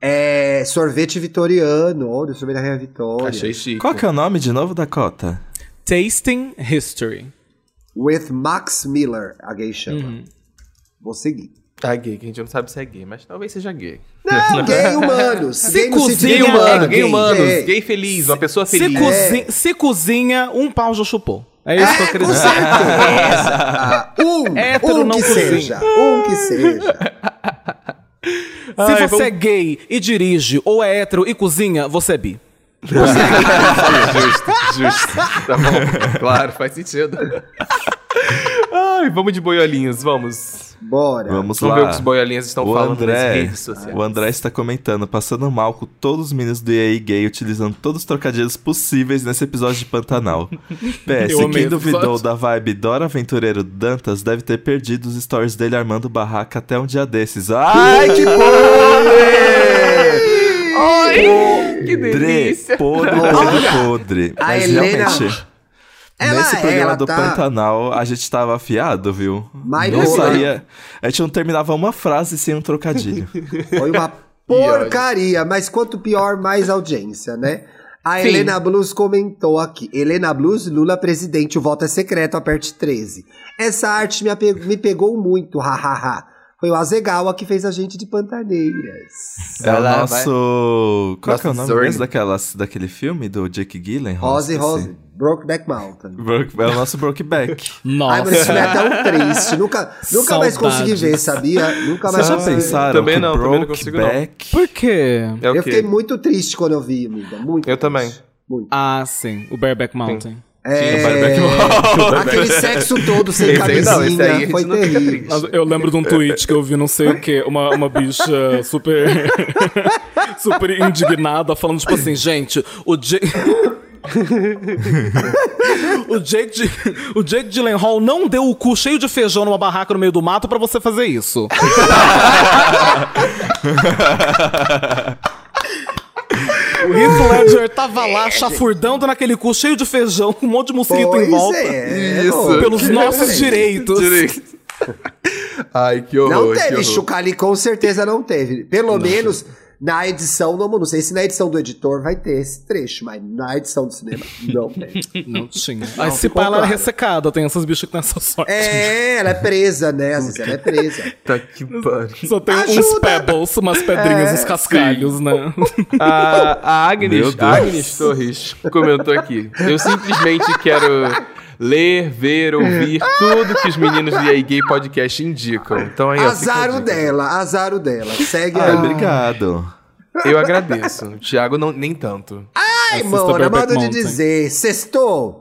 É sorvete vitoriano. Olha, o sorvete da Rainha Vitória. Achei chique. Qual que é o nome de novo, Dakota? Tasting History. With Max Miller, a gay chama. Uhum. Vou seguir. Tá gay, que a gente não sabe se é gay, mas talvez seja gay. Não, gay humanos. Se gay cozinha, Gay humano, gay gay, humanos, gay. gay feliz, uma pessoa Se, feliz. cozi- se cozinha, um pau já chupou. É isso que eu queria Com dizer. certeza. Ah, um, Hétero um não que cozinha. seja. Um que seja. Se Ai, você vamos- é gay e dirige, ou é hétero e cozinha, você é bi. justo, justo. Tá bom, claro, faz sentido. Ai, vamos de boiolinhos, vamos. Bora. Vamos Vamos ver o lá. que os boiolinhas estão O falando nas André, redes sociais. o André está comentando, passando mal com todos os meninos do EA Gay, utilizando todos os trocadilhos possíveis nesse episódio de Pantanal. PS, quem duvidou da vibe Dora Aventureiro Dantas deve ter perdido os stories dele armando barraca até um dia desses. Ai, que podre! Que delícia. Podre, podre, podre. Mas realmente... Ela- Nesse programa ela do tá- Pantanal, a gente tava afiado, viu? Mas não boa. saía. A gente não terminava uma frase sem um trocadilho. Foi uma porcaria, mas quanto pior, mais audiência, né? A Sim. Helena Blues comentou aqui. Helena Blues, Lula presidente, o voto é secreto, aperte 13. Essa arte me, me pegou muito, hahaha. Foi o Azegawa que fez a gente de Pantaneiras. É o Ela nosso. Qual que é o nome mesmo daquelas, daquele filme do Jake Gyllenhaal? Rose. Rose, Brokeback Mountain. Broke- É o nosso Brokeback. Nossa. Ai, mas esse filme é tão triste. Nunca, nunca mais consegui ver, sabia? Nunca mais Vocês já consegui ver. pensaram Também não, também não consigo, não. Brokeback... Por quê? É Eu quê? fiquei muito triste quando eu vi, amiga. Muito Eu triste. também. Muito. Ah, sim. O Bareback Mountain. É, Barbecue Hall. aquele sexo todo sem aí não, aí camisinha, gente foi não terrível. Eu lembro de um tweet que eu vi, não sei o que, uma, uma bicha super. super indignada, falando, tipo assim, gente, o Jake. o Jake, de, o Jake Gyllenhaal não deu o cu cheio de feijão numa barraca no meio do mato pra você fazer isso. o Heath Ledger tava lá chafurdando naquele cu cheio de feijão, com um monte de mosquito Pois em volta. é, Isso. Pelos nossos direitos. Direito. Ai, que horror. Não que teve. Chucali com certeza não teve. Pelo menos na edição, não, não sei se na edição do editor vai ter esse trecho, mas na edição do cinema não tem. Não tinha. Não, Aí se pá, ela claro. ressecada. Tem essas bichas que têm essa sorte. É, ela é presa, né? Às vezes ela é presa. Tá que pariu. Só tem uns Ajuda. pebbles, umas pedrinhas, É, uns cascalhos, né? A, a Agnes, Agnes Torres comentou aqui. Eu simplesmente quero ler, ver, ouvir tudo que os meninos do EA Gay Podcast indicam. Então aí, ó, fica a Azar o dica. dela, azar o dela. Segue Ah, aí. obrigado. Eu agradeço. O Thiago não, nem tanto. Ai, Assista mano, Brokeback modo de dizer, sextou.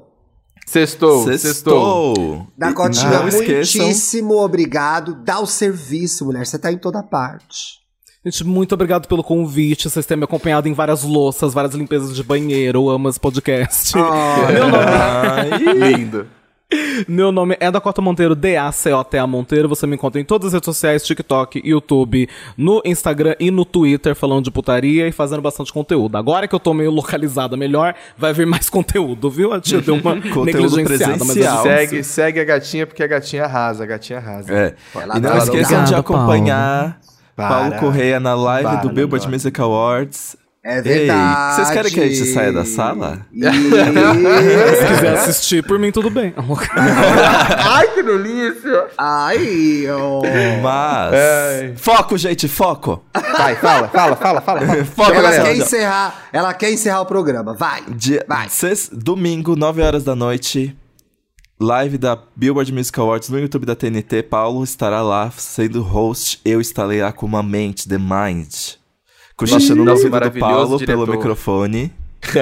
Sextou, sextou. Não esqueçam. muitíssimo obrigado. Dá o serviço, mulher. Você tá em toda parte. Gente, muito obrigado pelo convite. Vocês têm me acompanhado em várias louças, várias limpezas de banheiro. Eu amo esse podcast. Ah, Meu nome, Ai, Lindo. meu nome é Dakota Monteiro, D-A-C-O-T-A Monteiro. Você me encontra em todas as redes sociais, TikTok, YouTube, no Instagram e no Twitter, falando de putaria e fazendo bastante conteúdo. Agora que eu tô meio localizada melhor, vai vir mais conteúdo, viu? A tia deu uma Conteúdo negligenciada, mas eu- Segue, segue a gatinha, porque a gatinha arrasa, a gatinha arrasa. É. E não dá- esqueçam de acompanhar Para. Paulo Correia na live Para, do Billboard. Music Awards. É Ei, verdade. vocês querem que a gente saia da sala? Se Ih, quiser assistir, por mim tudo bem. Ai, que delícia! Ai, ó. Mas. Ai. Foco, gente, foco! Vai, fala, fala, fala, fala. Foco, Ela galera. quer encerrar, ela quer encerrar o programa. Vai. Dia, Vai. domingo, 9 horas da noite. Live da Billboard Music Awards no YouTube da TNT. Paulo estará lá sendo host. Eu estarei lá com uma mente, The Mind. Cochichando no nosso ouvido do Paulo diretor. pelo microfone.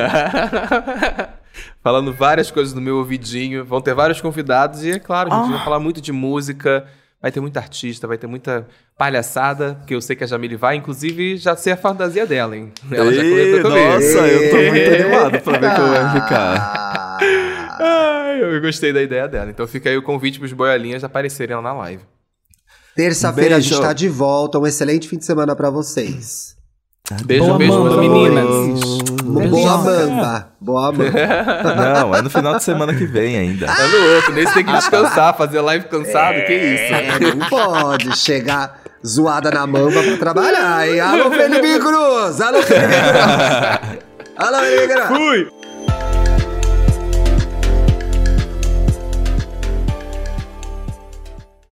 Falando várias coisas no meu ouvidinho. Vão ter vários convidados e, é claro, a gente vai falar muito de música. Vai ter muita artista, vai ter muita palhaçada, que eu sei que a Jamile vai. Inclusive, já sei a fantasia dela, hein? Ela já Ei, comentou comigo. nossa, eu tô muito animado pra ver como vai ficar. Ai, eu gostei da ideia dela. Então fica aí o convite pros boiolinhas aparecerem lá na live. Terça-feira a gente Beijo. tá de volta. Um excelente fim de semana pra vocês. Beijo, Boa beijo, manda, meus meninas. Boa mamba. Boa mamba. Não, é no final de semana que vem ainda. É no outro, nesse tem que descansar, fazer live cansado, que isso. É, não pode chegar zoada na mamba pra trabalhar, hein? Alô, Felipe Cruz! Alô, Felipe Cruz! Alô, Felipe Cruz! Fui!